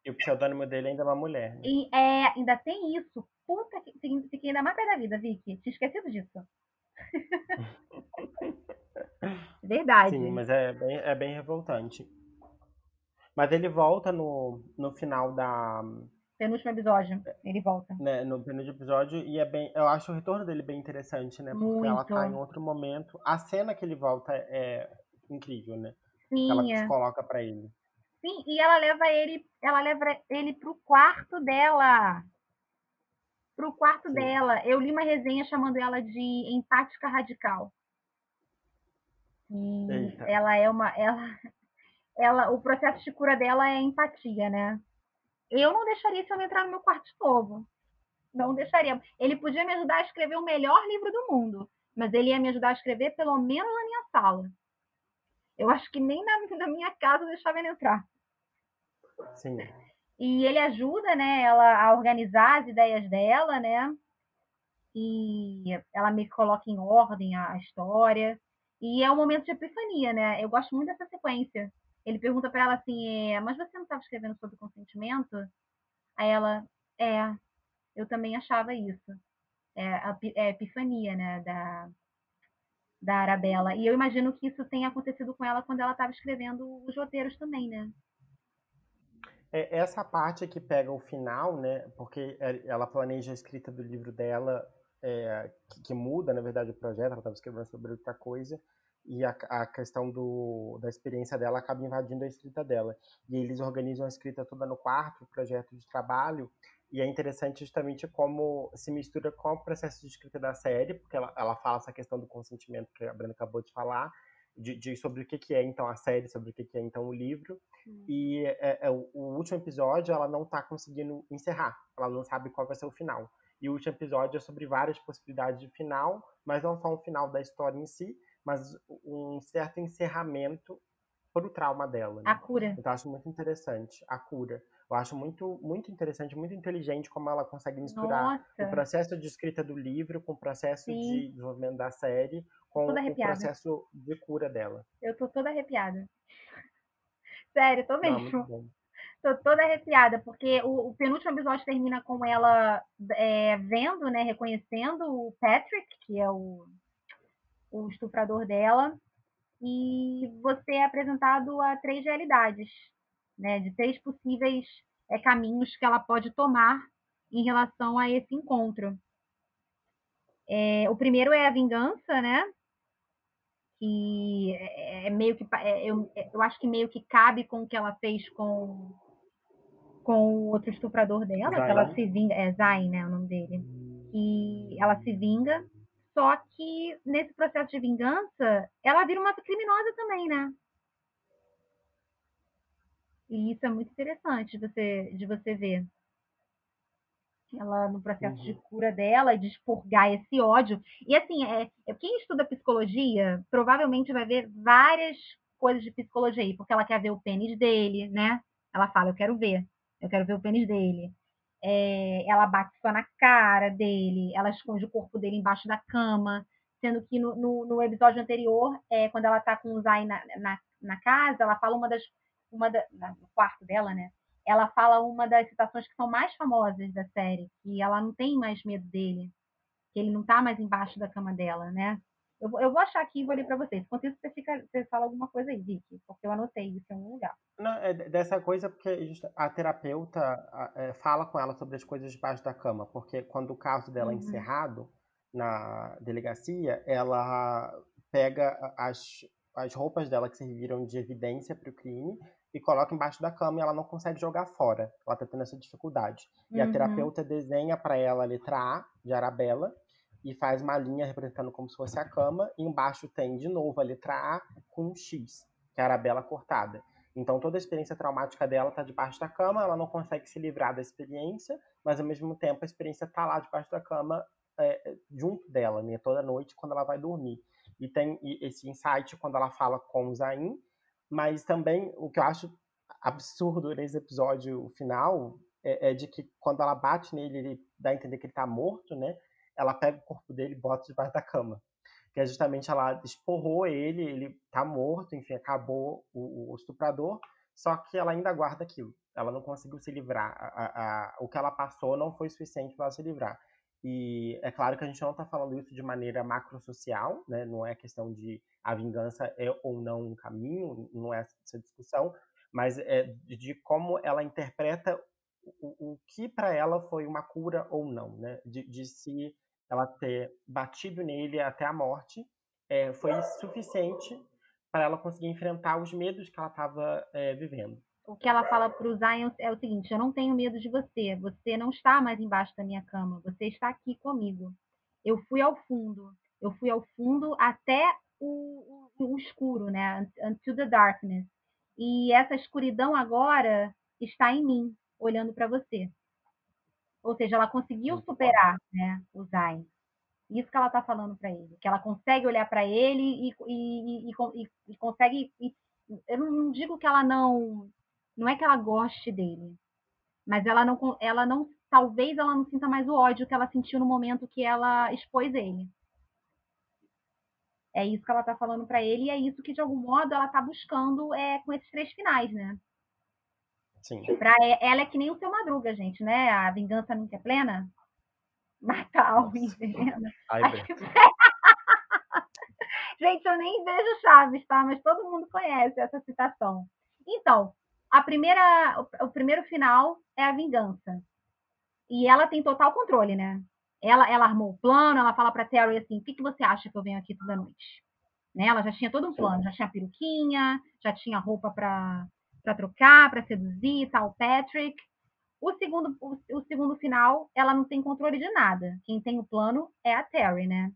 E o pseudônimo dele ainda é uma mulher. Né? E é, ainda tem isso. Puta que. Fiquei ainda mais pé da vida, Vicky. Tinha esquecido disso. Verdade. Sim, mas é bem, é bem revoltante. Mas ele volta no, no final da. Penúltimo episódio, ele volta. Né, no penúltimo episódio, e é bem. Eu acho o retorno dele bem interessante, né? Porque Muito. ela tá em outro momento. A cena que ele volta é incrível, né? Sim. Ela se coloca para ele. Sim, e ela leva ele, ela leva ele pro quarto dela. Pro quarto Sim. dela. Eu li uma resenha chamando ela de empática radical. E Eita. ela é uma. Ela, ela, o processo de cura dela é empatia, né? Eu não deixaria esse homem entrar no meu quarto de novo. Não deixaria. Ele podia me ajudar a escrever o melhor livro do mundo, mas ele ia me ajudar a escrever pelo menos na minha sala. Eu acho que nem na, na minha casa deixava ele entrar. Sim. E ele ajuda, né, ela a organizar as ideias dela, né? E ela me coloca em ordem a, a história. E é um momento de epifania, né? Eu gosto muito dessa sequência ele pergunta para ela assim: é, mas você não estava escrevendo sobre consentimento? Aí ela, é, eu também achava isso. É a, é a epifania, né, da, da Arabella. E eu imagino que isso tenha acontecido com ela quando ela estava escrevendo os roteiros também, né? É, essa parte que pega o final, né? Porque é, ela planeja a escrita do livro dela, é, que, que, muda, na verdade, o projeto, ela estava escrevendo sobre outra coisa, e a, a, questão do, da experiência dela acaba invadindo a escrita dela. E eles organizam a escrita toda no quarto, o projeto de trabalho, e é interessante justamente como se mistura com o processo de escrita da série, porque ela, ela fala essa questão do consentimento que a Brenda acabou de falar, de, de, sobre o que, que é então a série, sobre o que, que é então o livro. Hum. E é, é, o, o, último episódio ela não está conseguindo encerrar, ela não sabe qual vai ser o final. E o último episódio é sobre várias possibilidades de final, mas não só um final da história em si, mas um certo encerramento para o trauma dela. Né? A cura. Então acho muito interessante a cura. Eu acho muito, muito interessante, muito inteligente como ela consegue misturar Nossa. o processo de escrita do livro com o processo Sim. de desenvolvimento da série, com o processo de cura dela. Eu tô toda arrepiada. Sério, tô mesmo. Não, tô toda arrepiada, porque o, o, penúltimo episódio termina com ela é, vendo, né, reconhecendo o Patrick, que é o, o estuprador dela, e você é apresentado a três realidades né, de três possíveis é, caminhos que ela pode tomar em relação a esse encontro. É, o primeiro é a vingança, né? Que é, é meio que é, eu, eu acho que meio que cabe com o que ela fez com com o outro estuprador dela, que ela se vinga, é Zayn, né, o nome dele. E ela se vinga, só que nesse processo de vingança, ela vira uma criminosa também, né? E isso é muito interessante de você, de você ver. Ela no processo uhum. de cura dela, de expurgar esse ódio. E assim, é, é, quem estuda psicologia provavelmente vai ver várias coisas de psicologia aí, porque ela quer ver o pênis dele, né? Ela fala, eu quero ver, eu quero ver o pênis dele. É, ela bate só na cara dele, ela esconde o corpo dele embaixo da cama, sendo que no, no, no episódio anterior, é, quando ela tá com o Zay na, na, na casa, ela fala uma das uma da, no quarto dela, né? Ela fala uma das citações que são mais famosas da série, que ela não tem mais medo dele, que ele não tá mais embaixo da cama dela, né? Eu, eu vou achar aqui e vou ler para vocês. Enquanto isso, você, fica, você fala alguma coisa aí, Vicky, porque eu anotei isso em algum lugar. Não, é dessa coisa porque a terapeuta é, fala com ela sobre as coisas debaixo da cama, porque quando o caso dela é uhum. é encerrado na delegacia, ela pega as, as roupas dela que serviram de evidência para o crime e coloca embaixo da cama e ela não consegue jogar fora. Ela tá tendo essa dificuldade. E uhum. a terapeuta desenha para ela a letra A de Arabella e faz uma linha representando como se fosse a cama. E embaixo tem de novo a letra A com um X, que é a Arabella cortada. Então toda a experiência traumática dela tá debaixo da cama, ela não consegue se livrar da experiência, mas ao mesmo tempo a experiência tá lá debaixo da cama é, junto dela, né? Toda noite quando ela vai dormir. E tem esse insight quando ela fala com o Zain, mas também o que eu acho absurdo nesse episódio final é, é, de que quando ela bate nele, ele dá a entender que ele tá morto, né? Ela pega o corpo dele e bota debaixo da cama. Que é justamente ela esporrou ele, ele tá morto, enfim, acabou o, o estuprador, só que ela ainda guarda aquilo. Ela não conseguiu se livrar. A, a, a, o que ela passou não foi suficiente para se livrar. E é claro que a gente não está falando isso de maneira macrosocial, né? não é questão de a vingança é ou não um caminho, não é essa discussão, mas é de como ela interpreta o, o que para ela foi uma cura ou não, né? de, de se ela ter batido nele até a morte é, foi suficiente para ela conseguir enfrentar os medos que ela estava é, vivendo o que ela fala para o Zion é o seguinte: eu não tenho medo de você. Você não está mais embaixo da minha cama. Você está aqui comigo. Eu fui ao fundo. Eu fui ao fundo até o, o, o escuro, né? Until the darkness. E essa escuridão agora está em mim, olhando para você. Ou seja, ela conseguiu superar, né, o Zion. Isso que ela está falando para ele, que ela consegue olhar para ele e, e, e, e consegue. eu não digo que ela não não é que ela goste dele, mas ela não, ela não, talvez ela não sinta mais o ódio que ela sentiu no momento que ela expôs ele. É isso que ela tá falando para ele e é isso que de algum modo ela tá buscando é com esses três finais, né? Sim. Pra ela é que nem o seu Madruga, gente, né? A vingança nunca é plena. Matar alguém, Ai, Gente, eu nem vejo Chaves, tá? Mas todo mundo conhece essa citação. Então, a primeira, o, o primeiro final é a vingança. E ela tem total controle, né? Ela, ela armou o plano, ela fala pra Terry assim: o que, que você acha que eu venho aqui toda noite? Né? Ela já tinha todo um plano, já tinha peruquinha, já tinha roupa para trocar, para seduzir, tal, Patrick. O segundo, o, o, segundo final, ela não tem controle de nada. Quem tem o plano é a Terry, né?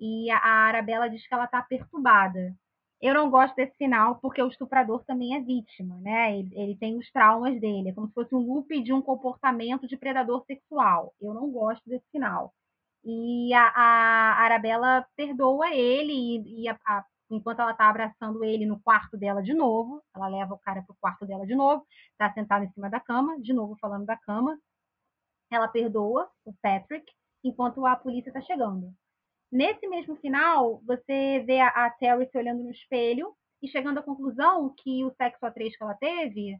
E a, a Arabella diz que ela tá perturbada. Eu não gosto desse final porque o estuprador também é vítima, né? Ele, ele, tem os traumas dele, é como se fosse um loop de um comportamento de predador sexual. Eu não gosto desse final. E a, a Arabella perdoa ele e, e a, a, enquanto ela tá abraçando ele no quarto dela de novo, ela leva o cara pro quarto dela de novo, tá sentado em cima da cama, de novo falando da cama. Ela perdoa o Patrick enquanto a polícia tá chegando. Nesse mesmo final, você vê a, a Terry se olhando no espelho e chegando à conclusão que o sexo a três que ela teve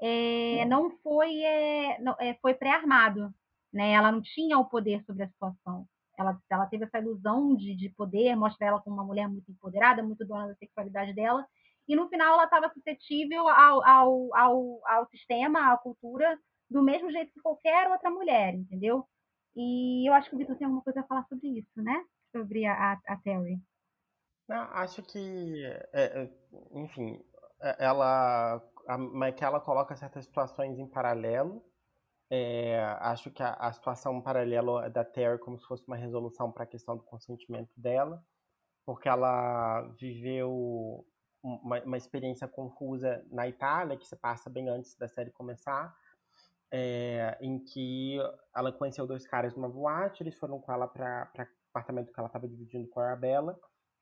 é, não foi, é, não, é, foi pré-armado. Né? Ela não tinha o poder sobre a situação. Ela, ela teve essa ilusão de, de poder, mostra ela como uma mulher muito empoderada, muito dona da sexualidade dela. E no final ela estava suscetível ao, ao, ao, ao sistema, à cultura, do mesmo jeito que qualquer outra mulher, entendeu? E eu acho que o Vitor tem alguma coisa a falar sobre isso, né? Sobre a, a Terry? Não, acho que, é, é enfim, é, ela, a Michaela coloca certas situações em paralelo. É, acho que a, a situação paralela da Terry como se fosse uma resolução para a questão do consentimento dela, porque ela viveu uma, uma, experiência confusa na Itália, que se passa bem antes da série começar, é, em que ela conheceu dois caras numa boate, eles foram com ela para apartamento que ela estava dividindo com a Arabella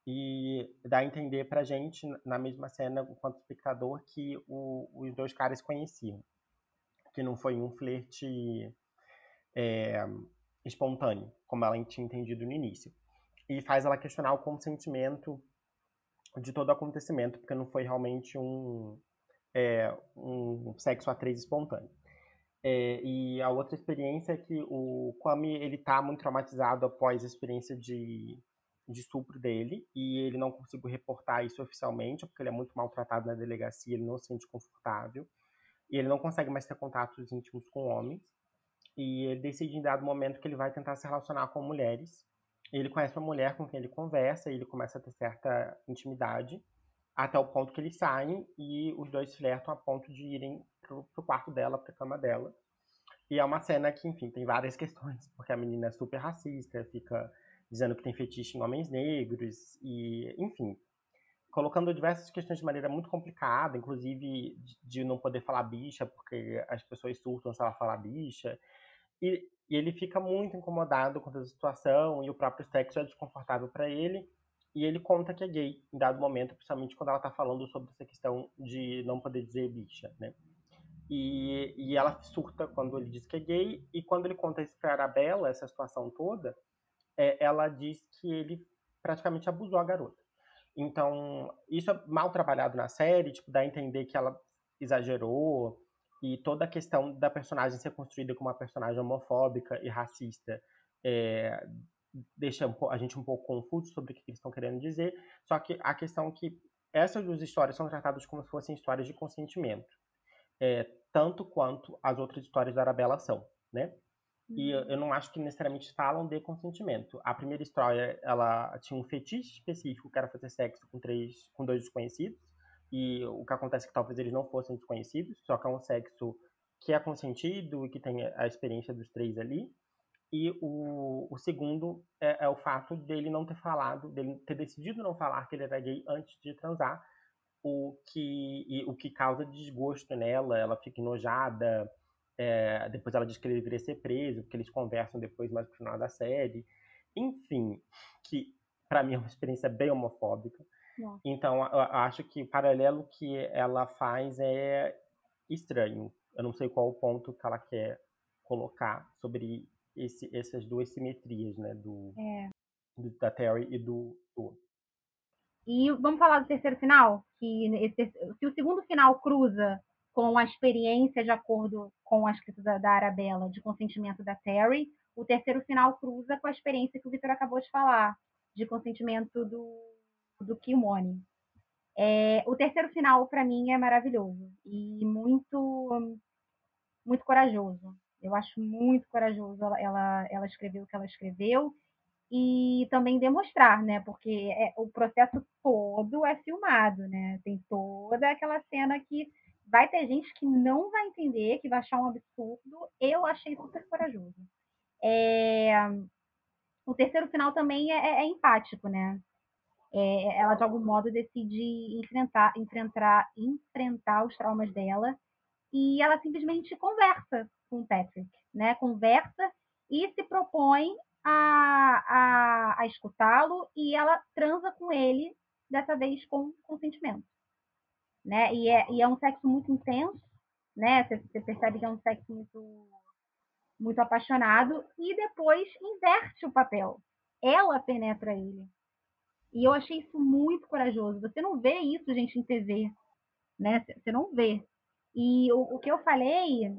e dá a entender pra gente, na mesma cena, enquanto espectador, que o, os dois caras conheciam. Que não foi um flerte é, espontâneo, como ela tinha entendido no início. E faz ela questionar o consentimento de todo o acontecimento, porque não foi realmente um, é, um sexo a três espontâneo. É, e a outra experiência é que o Kwame ele tá muito traumatizado após a experiência de, de estupro dele e ele não conseguiu reportar isso oficialmente porque ele é muito maltratado na delegacia, ele não se sente confortável e ele não consegue mais ter contatos íntimos com homens e ele decide em dado momento que ele vai tentar se relacionar com mulheres. Ele conhece uma mulher com quem ele conversa e ele começa a ter certa intimidade até o ponto que eles saem e os dois flertam a ponto de irem pro, pro quarto dela, pra cama dela. E é uma cena que, enfim, tem várias questões, porque a menina é super racista, fica dizendo que tem fetiche em homens negros, e, enfim, colocando diversas questões de maneira muito complicada, inclusive de não poder falar bicha, porque as pessoas surtam se ela falar bicha. E, e ele fica muito incomodado com essa situação, e o próprio sexo é desconfortável para ele. E ele conta que é gay em dado momento, principalmente quando ela tá falando sobre essa questão de não poder dizer bicha, né? E, e ela surta quando ele diz que é gay, e quando ele conta isso pra Arabella, essa situação toda, é, ela diz que ele praticamente abusou a garota. Então, isso é mal trabalhado na série, tipo, dá a entender que ela exagerou, e toda a questão da personagem ser construída como uma personagem homofóbica e racista é, deixa a gente um pouco confuso sobre o que eles estão querendo dizer. Só que a questão é que essas duas histórias são tratadas como se fossem histórias de consentimento é, tanto quanto as outras histórias da Arabella são, né? E eu não acho que necessariamente falam de consentimento. A primeira história, ela tinha um fetiche específico, que era fazer sexo com três, com dois desconhecidos. E o que acontece é que talvez eles não fossem desconhecidos, só que é um sexo que é consentido e que tem a experiência dos três ali. E o, o segundo é, é, o fato dele não ter falado, dele ter decidido não falar que ele era gay antes de transar, o que, o que causa desgosto nela, ela fica enojada, é, depois ela diz que ele deveria ser preso, porque eles conversam depois mais pro final da série. Enfim, que para mim é uma experiência bem homofóbica. Então, eu acho que o paralelo que ela faz é estranho. Eu não sei qual o ponto que ela quer colocar sobre esse, essas duas simetrias, né? Do, é. do da Terry e do, do e vamos falar do terceiro final, que esse, se o segundo final cruza com a experiência de acordo com a escrita da, da Arabella de consentimento da Terry, o terceiro final cruza com a experiência que o Victor acabou de falar, de consentimento do, do Kimoni. É, o terceiro final, para mim, é maravilhoso e muito, muito corajoso. Eu acho muito corajoso ela, ela, ela escrever o que ela escreveu e também demonstrar, né? Porque é, o processo todo é filmado, né? Tem toda aquela cena que vai ter gente que não vai entender, que vai achar um absurdo. Eu achei super corajoso. É... O terceiro final também é, é, é empático, né? É, ela de algum modo decide enfrentar, enfrentar, enfrentar os traumas dela e ela simplesmente conversa com o Patrick, né? Conversa e se propõe a, a, a escutá-lo e ela transa com ele, dessa vez com consentimento. Né? E, é, e é um sexo muito intenso, né? Você, percebe que é um sexo muito, muito apaixonado e depois inverte o papel. Ela penetra ele. E eu achei isso muito corajoso. Você não vê isso, gente, em TV. Né? Você não vê. E o, o que eu falei,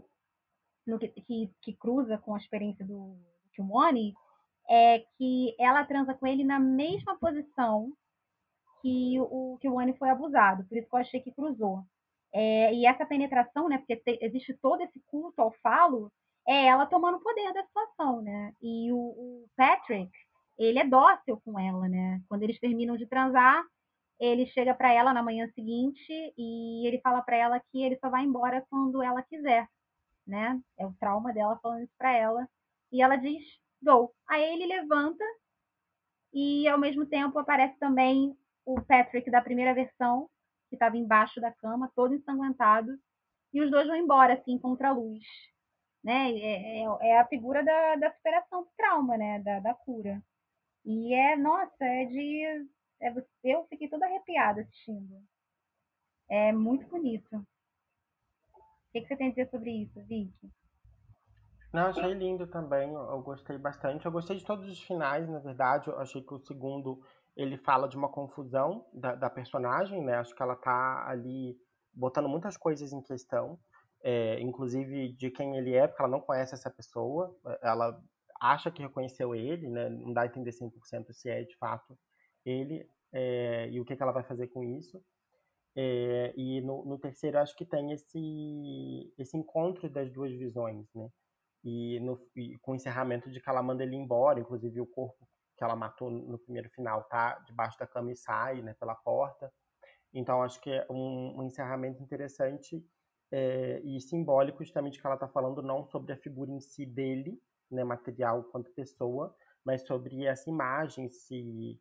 no que, que, que, cruza com a experiência do Kimone, é que ela transa com ele na mesma posição que o que o Annie foi abusado. Por isso que eu achei que cruzou. É, e essa penetração, né? Porque te, existe todo esse culto ao falo, é ela tomando poder da situação, né? E o, o, Patrick, ele é dócil com ela, né? Quando eles terminam de transar, ele chega para ela na manhã seguinte e ele fala para ela que ele só vai embora quando ela quiser, né? É o trauma dela falando isso para ela. E ela diz: "Go". Aí ele levanta e ao mesmo tempo aparece também o Patrick da primeira versão, que estava embaixo da cama, todo ensanguentado, e os dois vão embora, assim, contra a luz. Né? É, é, é a figura da, da superação do trauma, né? Da, da cura. E é, nossa, é de. É, eu fiquei toda arrepiada assistindo. É muito bonito. O que, que você tem a dizer sobre isso, Vicky? Não, achei lindo também. Eu gostei bastante. Eu gostei de todos os finais, na verdade. Eu achei que o segundo ele fala de uma confusão da, da personagem, né? Acho que ela tá ali botando muitas coisas em questão, é, inclusive de quem ele é, porque ela não conhece essa pessoa, ela acha que reconheceu ele, né? Não dá a entender 100% se é de fato ele, é, e o que, que ela vai fazer com isso. É, e no, no, terceiro acho que tem esse, esse encontro das duas visões, né? E, no, e com o encerramento de que ela manda ele embora, inclusive o corpo que ela matou no primeiro final tá debaixo da cama e sai né, pela porta. Então acho que é um, um encerramento interessante é, e simbólico justamente que ela está falando não sobre a figura em si dele, né, material quanto pessoa, mas sobre essa imagem, esse,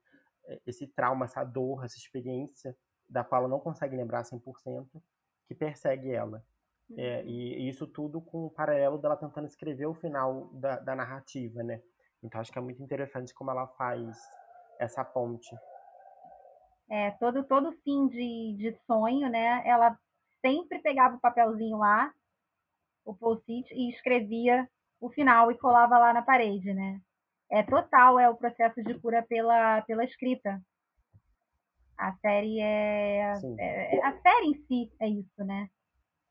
esse trauma, essa dor, essa experiência da qual ela não consegue lembrar 100%, que persegue ela. É, uhum. e, e, isso tudo com o paralelo dela tentando escrever o final da, da narrativa, né? Então acho que é muito interessante como ela faz essa ponte. É, todo, todo fim de, de sonho, né? Ela sempre pegava o papelzinho lá, o post-it, e escrevia o final e colava lá na parede, né? É total, é o processo de cura pela, pela escrita. A série é, é, A série em si é isso, né?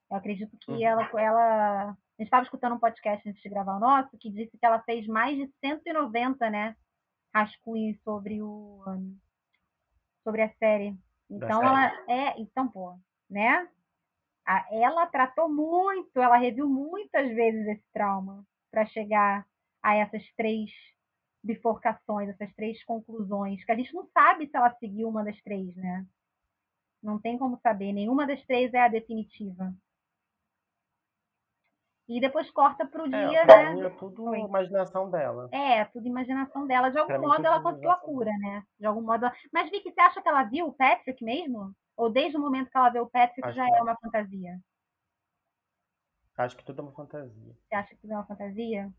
Eu acredito que uhum. ela, ela gente estava escutando um podcast antes de gravar o nosso que disse que ela fez mais de 190, né, rascunhos sobre o sobre a série. Então ela é, então pô, né? ela tratou muito, ela reviu muitas vezes esse trauma para chegar a essas três bifurcações, essas três conclusões, que a gente não sabe se ela seguiu uma das três, né? Não tem como saber, nenhuma das três é a definitiva. E depois corta pro é, dia, é, né? É tudo imaginação dela. É, tudo imaginação dela. De algum pra modo ela conseguiu a cura, né? De algum modo. Mas Vicky, você acha que ela viu o Patrick mesmo? Ou desde o momento que ela vê o Patrick Acho já é uma fantasia? Acho que tudo é uma fantasia. Você acha que tudo é uma fantasia?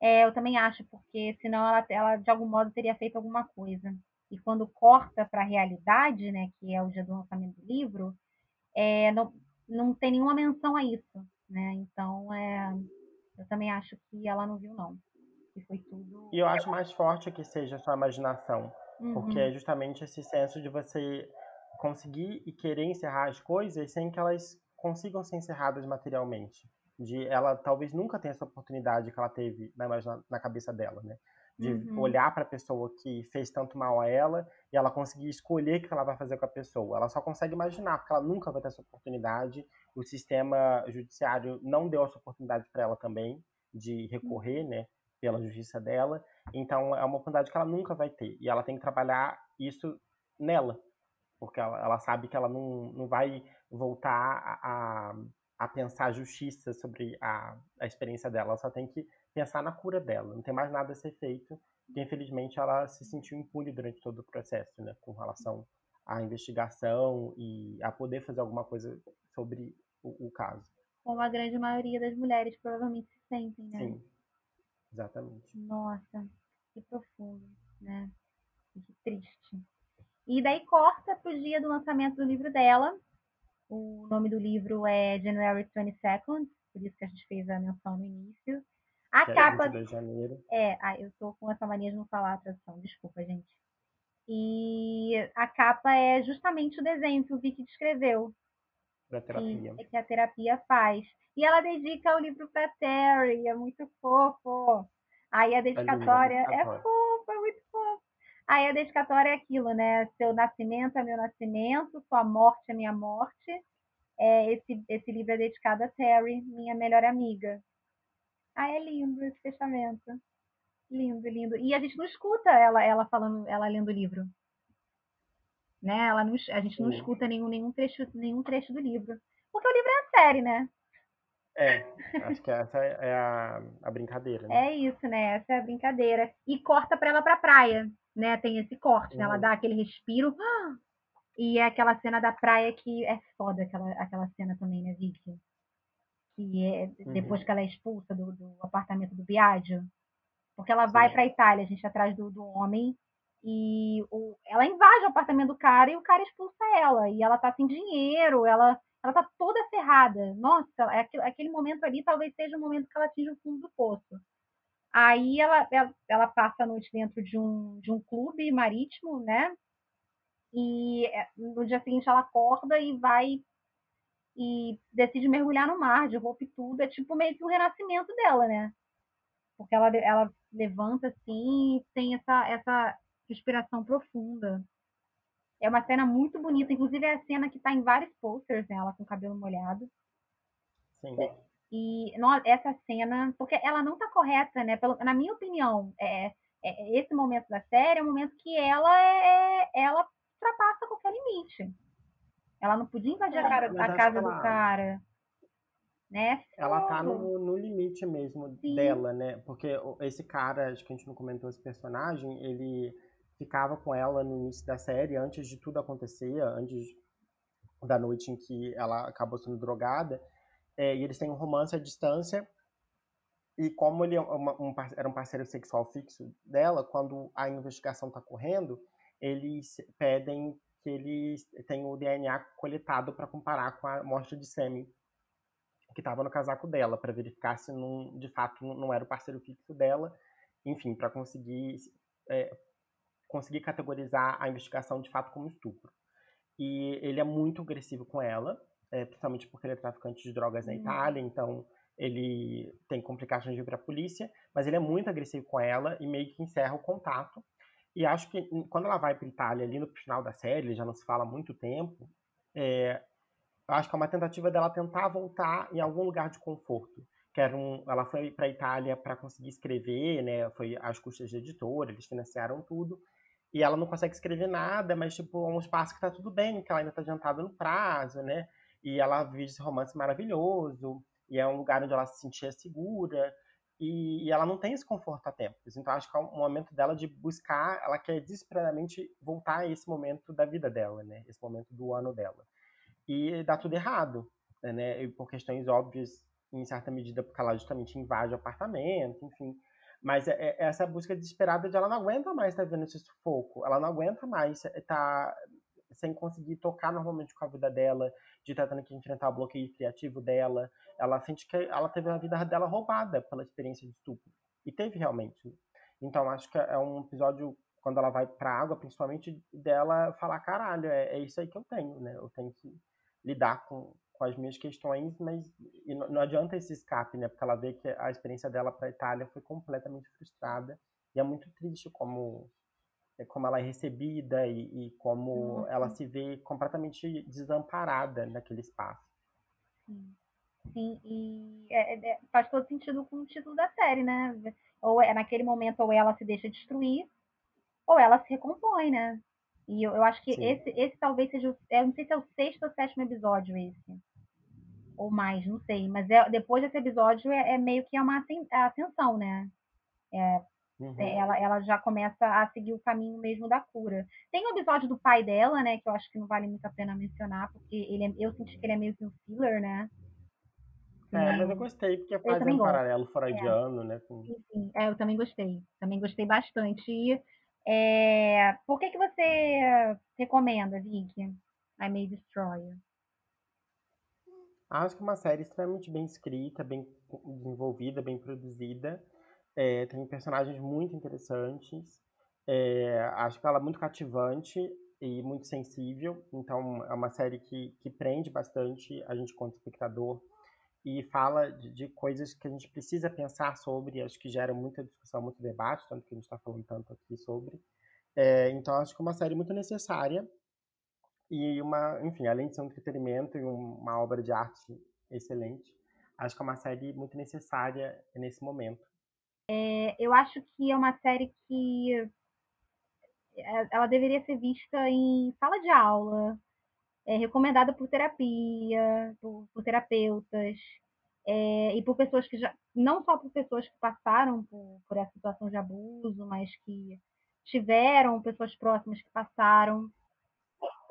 É, eu também acho, porque senão ela, ela de algum modo teria feito alguma coisa. E quando corta para a realidade, né, que é o dia do lançamento do livro, é, não, não tem nenhuma menção a isso né? Então, é, eu também acho que ela não viu, não. Que foi tudo. E eu acho mais forte que seja a sua imaginação. Uhum. Porque é justamente esse senso de você conseguir e querer encerrar as coisas sem que elas consigam ser encerradas materialmente. De ela talvez nunca tenha essa oportunidade que ela teve na, na cabeça dela, né? De uhum. olhar para a pessoa que fez tanto mal a ela e ela conseguir escolher o que ela vai fazer com a pessoa. Ela só consegue imaginar, porque ela nunca vai ter essa oportunidade. O sistema judiciário não deu essa oportunidade para ela também de recorrer, né, pela justiça dela. Então é uma oportunidade que ela nunca vai ter e ela tem que trabalhar isso nela, porque ela, ela sabe que ela não, não vai voltar a, a pensar justiça sobre a, a experiência dela. Ela só tem que pensar na cura dela. Não tem mais nada a ser feito. E, infelizmente, ela se sentiu impune durante todo o processo, né? Com relação à investigação e a poder fazer alguma coisa sobre o, o caso. Como a grande maioria das mulheres provavelmente se sentem, né? Sim, exatamente. Nossa, que profundo, né? Que triste. E daí corta pro dia do lançamento do livro dela. O nome do livro é January 22nd, por isso que a gente fez a menção no início. A capa. É, de janeiro. é, ah, eu tô com essa mania de não falar a tradução, desculpa, gente. E a capa é justamente o desenho que o Vicky descreveu. Da terapia. Que, que a terapia faz. E ela dedica o livro para Terry, é muito fofo. Aí a dedicatória é, é fofa, é muito fofo. Aí a dedicatória é aquilo, né? Seu nascimento é meu nascimento, sua morte é minha morte. É, esse, esse livro é dedicado a Terry, minha melhor amiga. Ah, é lindo esse fechamento. Lindo, lindo. E a gente não escuta ela, ela falando, ela lendo o livro. Né? Ela não, a gente não escuta nenhum, nenhum, trecho, nenhum trecho do livro. Porque o livro é a série, né? É, acho que essa é a, a brincadeira. Né? É isso, né? Essa é a brincadeira. E corta pra ela pra praia, né? Tem esse corte, né? Ela dá aquele respiro. E é aquela cena da praia que é foda, aquela, aquela cena também, né, Vicky? Que é depois uhum. que ela é expulsa do, do apartamento do Biagio, porque ela vai para a Itália, a gente atrás do, do homem e o, ela invade o apartamento do cara e o cara expulsa ela e ela tá sem dinheiro, ela ela tá toda ferrada. Nossa, é aquele, aquele momento ali talvez seja o momento que ela atinge o fundo do poço. Aí ela, ela, ela passa a noite dentro de um, de um clube marítimo, né? E é, no dia seguinte ela acorda e vai e decide mergulhar no mar de roupa e tudo. É tipo meio que um renascimento dela, né? Porque ela, ela levanta assim e tem essa, essa respiração profunda. É uma cena muito bonita, inclusive é a cena que está em vários posters, né? Ela com o cabelo molhado. Sim. E essa cena, porque ela não está correta, né? Pelo, na minha opinião, é, é, esse momento da série é um momento que ela é, ela ultrapassa qualquer limite. Ela não podia invadir a, cara, a casa ela, do cara. Né? Ela tá no, no limite mesmo Sim. dela, né? Porque esse cara, acho que a gente não comentou esse personagem, ele ficava com ela no início da série, antes de tudo acontecer, antes da noite em que ela acabou sendo drogada. É, e eles têm um romance à distância. E como ele é uma, um, era um parceiro sexual fixo dela, quando a investigação está correndo, eles pedem que eles têm o DNA coletado para comparar com a amostra de sêmen que estava no casaco dela, para verificar se não, de fato não era o parceiro fixo dela, enfim, para conseguir é, conseguir categorizar a investigação de fato como estupro. E ele é muito agressivo com ela, é, principalmente porque ele é traficante de drogas na uhum. Itália, então ele tem complicações de ir para a polícia, mas ele é muito agressivo com ela e meio que encerra o contato. E acho que quando ela vai para Itália ali no final da série, já não se fala há muito tempo, é, acho que é uma tentativa dela tentar voltar em algum lugar de conforto. Que era um, ela foi para a Itália para conseguir escrever, né? Foi às custas de editora, eles financiaram tudo. E ela não consegue escrever nada, mas tipo, é um espaço que tá tudo bem, que ela ainda está adiantada no prazo, né? E ela vive esse romance maravilhoso, e é um lugar onde ela se sentia segura e, e, ela não tem esse conforto a tempos. Então acho que é um momento dela de buscar, ela quer desesperadamente voltar a esse momento da vida dela, né? Esse momento do ano dela. E dá tudo errado, né? E por questões óbvias, em certa medida, porque ela justamente invade o apartamento, enfim. Mas é, é essa busca desesperada de ela não aguenta mais estar tá vendo esse sufoco, ela não aguenta mais estar tá sem conseguir tocar normalmente com a vida dela, de estar tendo que enfrentar o bloqueio criativo dela. Ela sente que ela teve a vida dela roubada pela experiência de estupro. E teve realmente. Então, acho que é um episódio, quando ela vai pra água, principalmente, dela falar: caralho, é, é isso aí que eu tenho, né? Eu tenho que lidar com, com as minhas questões, mas não, não adianta esse escape, né? Porque ela vê que a experiência dela para a Itália foi completamente frustrada E é muito triste como, como ela é recebida e, e como uhum. ela se vê completamente desamparada naquele espaço. Sim. Sim, e é, é, é, faz todo sentido com o título da série, né? Ou é naquele momento, ou ela se deixa destruir, ou ela se recompõe, né? E eu, eu acho que esse, esse talvez seja. O, eu não sei se é o sexto ou sétimo episódio esse. Ou mais, não sei. Mas é, depois desse episódio é, é meio que é uma ascensão, né? É, uhum. ela, ela já começa a seguir o caminho mesmo da cura. Tem o episódio do pai dela, né? Que eu acho que não vale muito a pena mencionar, porque ele é, eu senti que ele é meio que um filler, né? É, mas eu gostei, porque faz um paralelo freudiano, é. né? Com... Sim, sim. É, eu também gostei. Também gostei bastante. E, é... Por que, que você recomenda, Vicky? I May Destroy You? Acho que é uma série extremamente bem escrita, bem desenvolvida, bem produzida. É, tem personagens muito interessantes. É, acho que ela é muito cativante e muito sensível. Então, é uma série que, que prende bastante a gente, como espectador, e fala de, de, coisas que a gente precisa pensar sobre, acho que gera muita discussão, muito debate, tanto que a gente está falando tanto aqui sobre. É, então, acho que é uma série muito necessária e uma, enfim, além de ser um entretenimento e uma obra de arte excelente, acho que é uma série muito necessária nesse momento. É, eu acho que é uma série que é, ela deveria ser vista em sala de aula, é recomendada por terapia, por, por terapeutas, é, e por pessoas que já. Não só por pessoas que passaram por, por essa situação de abuso, mas que tiveram pessoas próximas que passaram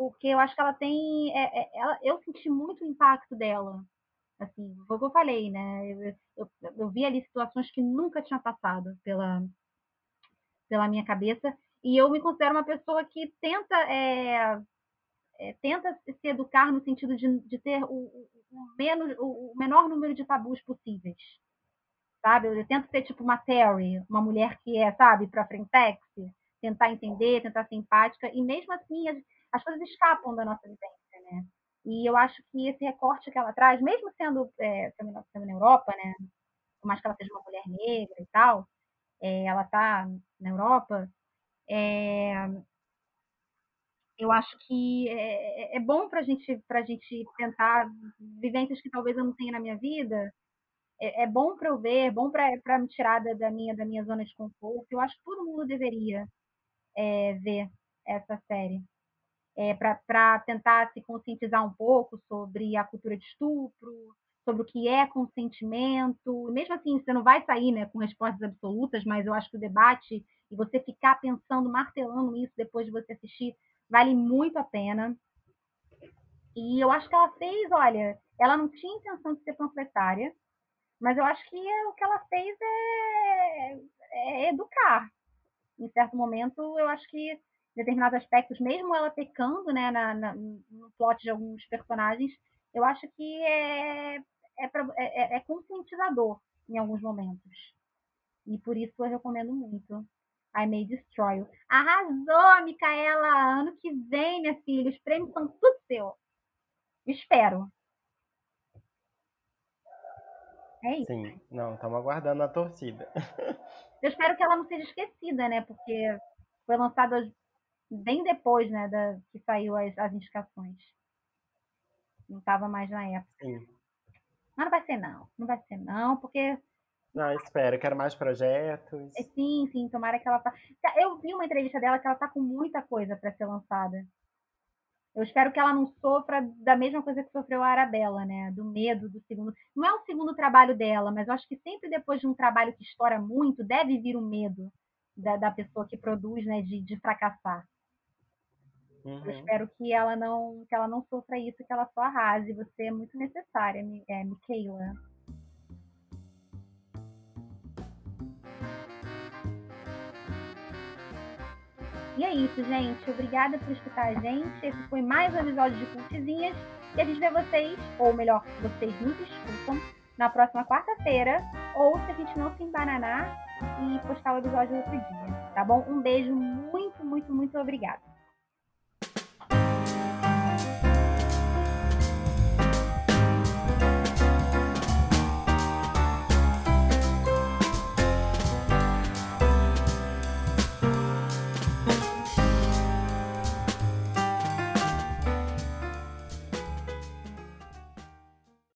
porque eu acho que ela tem. É, é, ela, eu senti muito o impacto dela. Assim, foi o que eu falei, né? Eu, eu, eu, vi ali situações que nunca tinha passado pela, pela minha cabeça. E eu me considero uma pessoa que tenta, é, é, tenta se educar no sentido de, de ter o, o, menos, o, menor número de tabus possíveis sabe? Eu tento ser tipo uma Terry, uma mulher que é, sabe, para frentex, tentar entender, tentar ser empática, e mesmo assim as coisas escapam da nossa vivência, né? E eu acho que esse recorte que ela traz, mesmo sendo, é, na Europa, né? Por mais que ela seja uma mulher negra e tal, é, ela está na Europa, é, eu acho que é, é bom para gente, a gente tentar vivências que talvez eu não tenha na minha vida. É, é bom para eu ver, é bom para me tirar da, da, minha, da minha zona de conforto. Eu acho que todo mundo deveria é, ver essa série é, para tentar se conscientizar um pouco sobre a cultura de estupro, sobre o que é consentimento. Mesmo assim, você não vai sair né, com respostas absolutas, mas eu acho que o debate e você ficar pensando, martelando isso depois de você assistir, vale muito a pena. E eu acho que ela fez, olha, ela não tinha intenção de ser panfletária, mas eu acho que o que ela fez é, é educar. Em certo momento, eu acho que determinados aspectos, mesmo ela pecando né, na, na, no plot de alguns personagens, eu acho que é, é, pra, é, é, é conscientizador em alguns momentos. E por isso eu recomendo muito. I May Destroy You. Arrasou, Micaela! Ano que vem, minha filha, os prêmios são tudo seu. Espero. É isso. Sim, não, estamos aguardando a torcida. Eu espero que ela não seja esquecida, né? Porque foi lançada bem depois, né, da, que saiu as, as indicações. Não estava mais na época. Sim. Mas não vai ser não, não vai ser não, porque... Não, espero, quero mais projetos. É, sim, sim, tomara que ela... Tá, eu vi uma entrevista dela que ela tá com muita coisa para ser lançada. Eu espero que ela não sofra da mesma coisa que sofreu a Arabella, né? Do medo do segundo. Não é o segundo trabalho dela, mas eu acho que sempre depois de um trabalho que estoura muito, deve vir o medo da, da pessoa que produz, né? De, de fracassar. Uhum. Eu espero que ela não que ela não sofra isso, que ela só arrase. Você é muito necessária, é, Michaela. E é isso, gente. Obrigada por escutar a gente. Esse foi mais um episódio de Cultizinhas. E a gente vê vocês, ou melhor, vocês nos escutam, na próxima quarta-feira. Ou se a gente não se embananar e postar o episódio outro dia. Tá bom? Um beijo muito, muito, muito obrigada.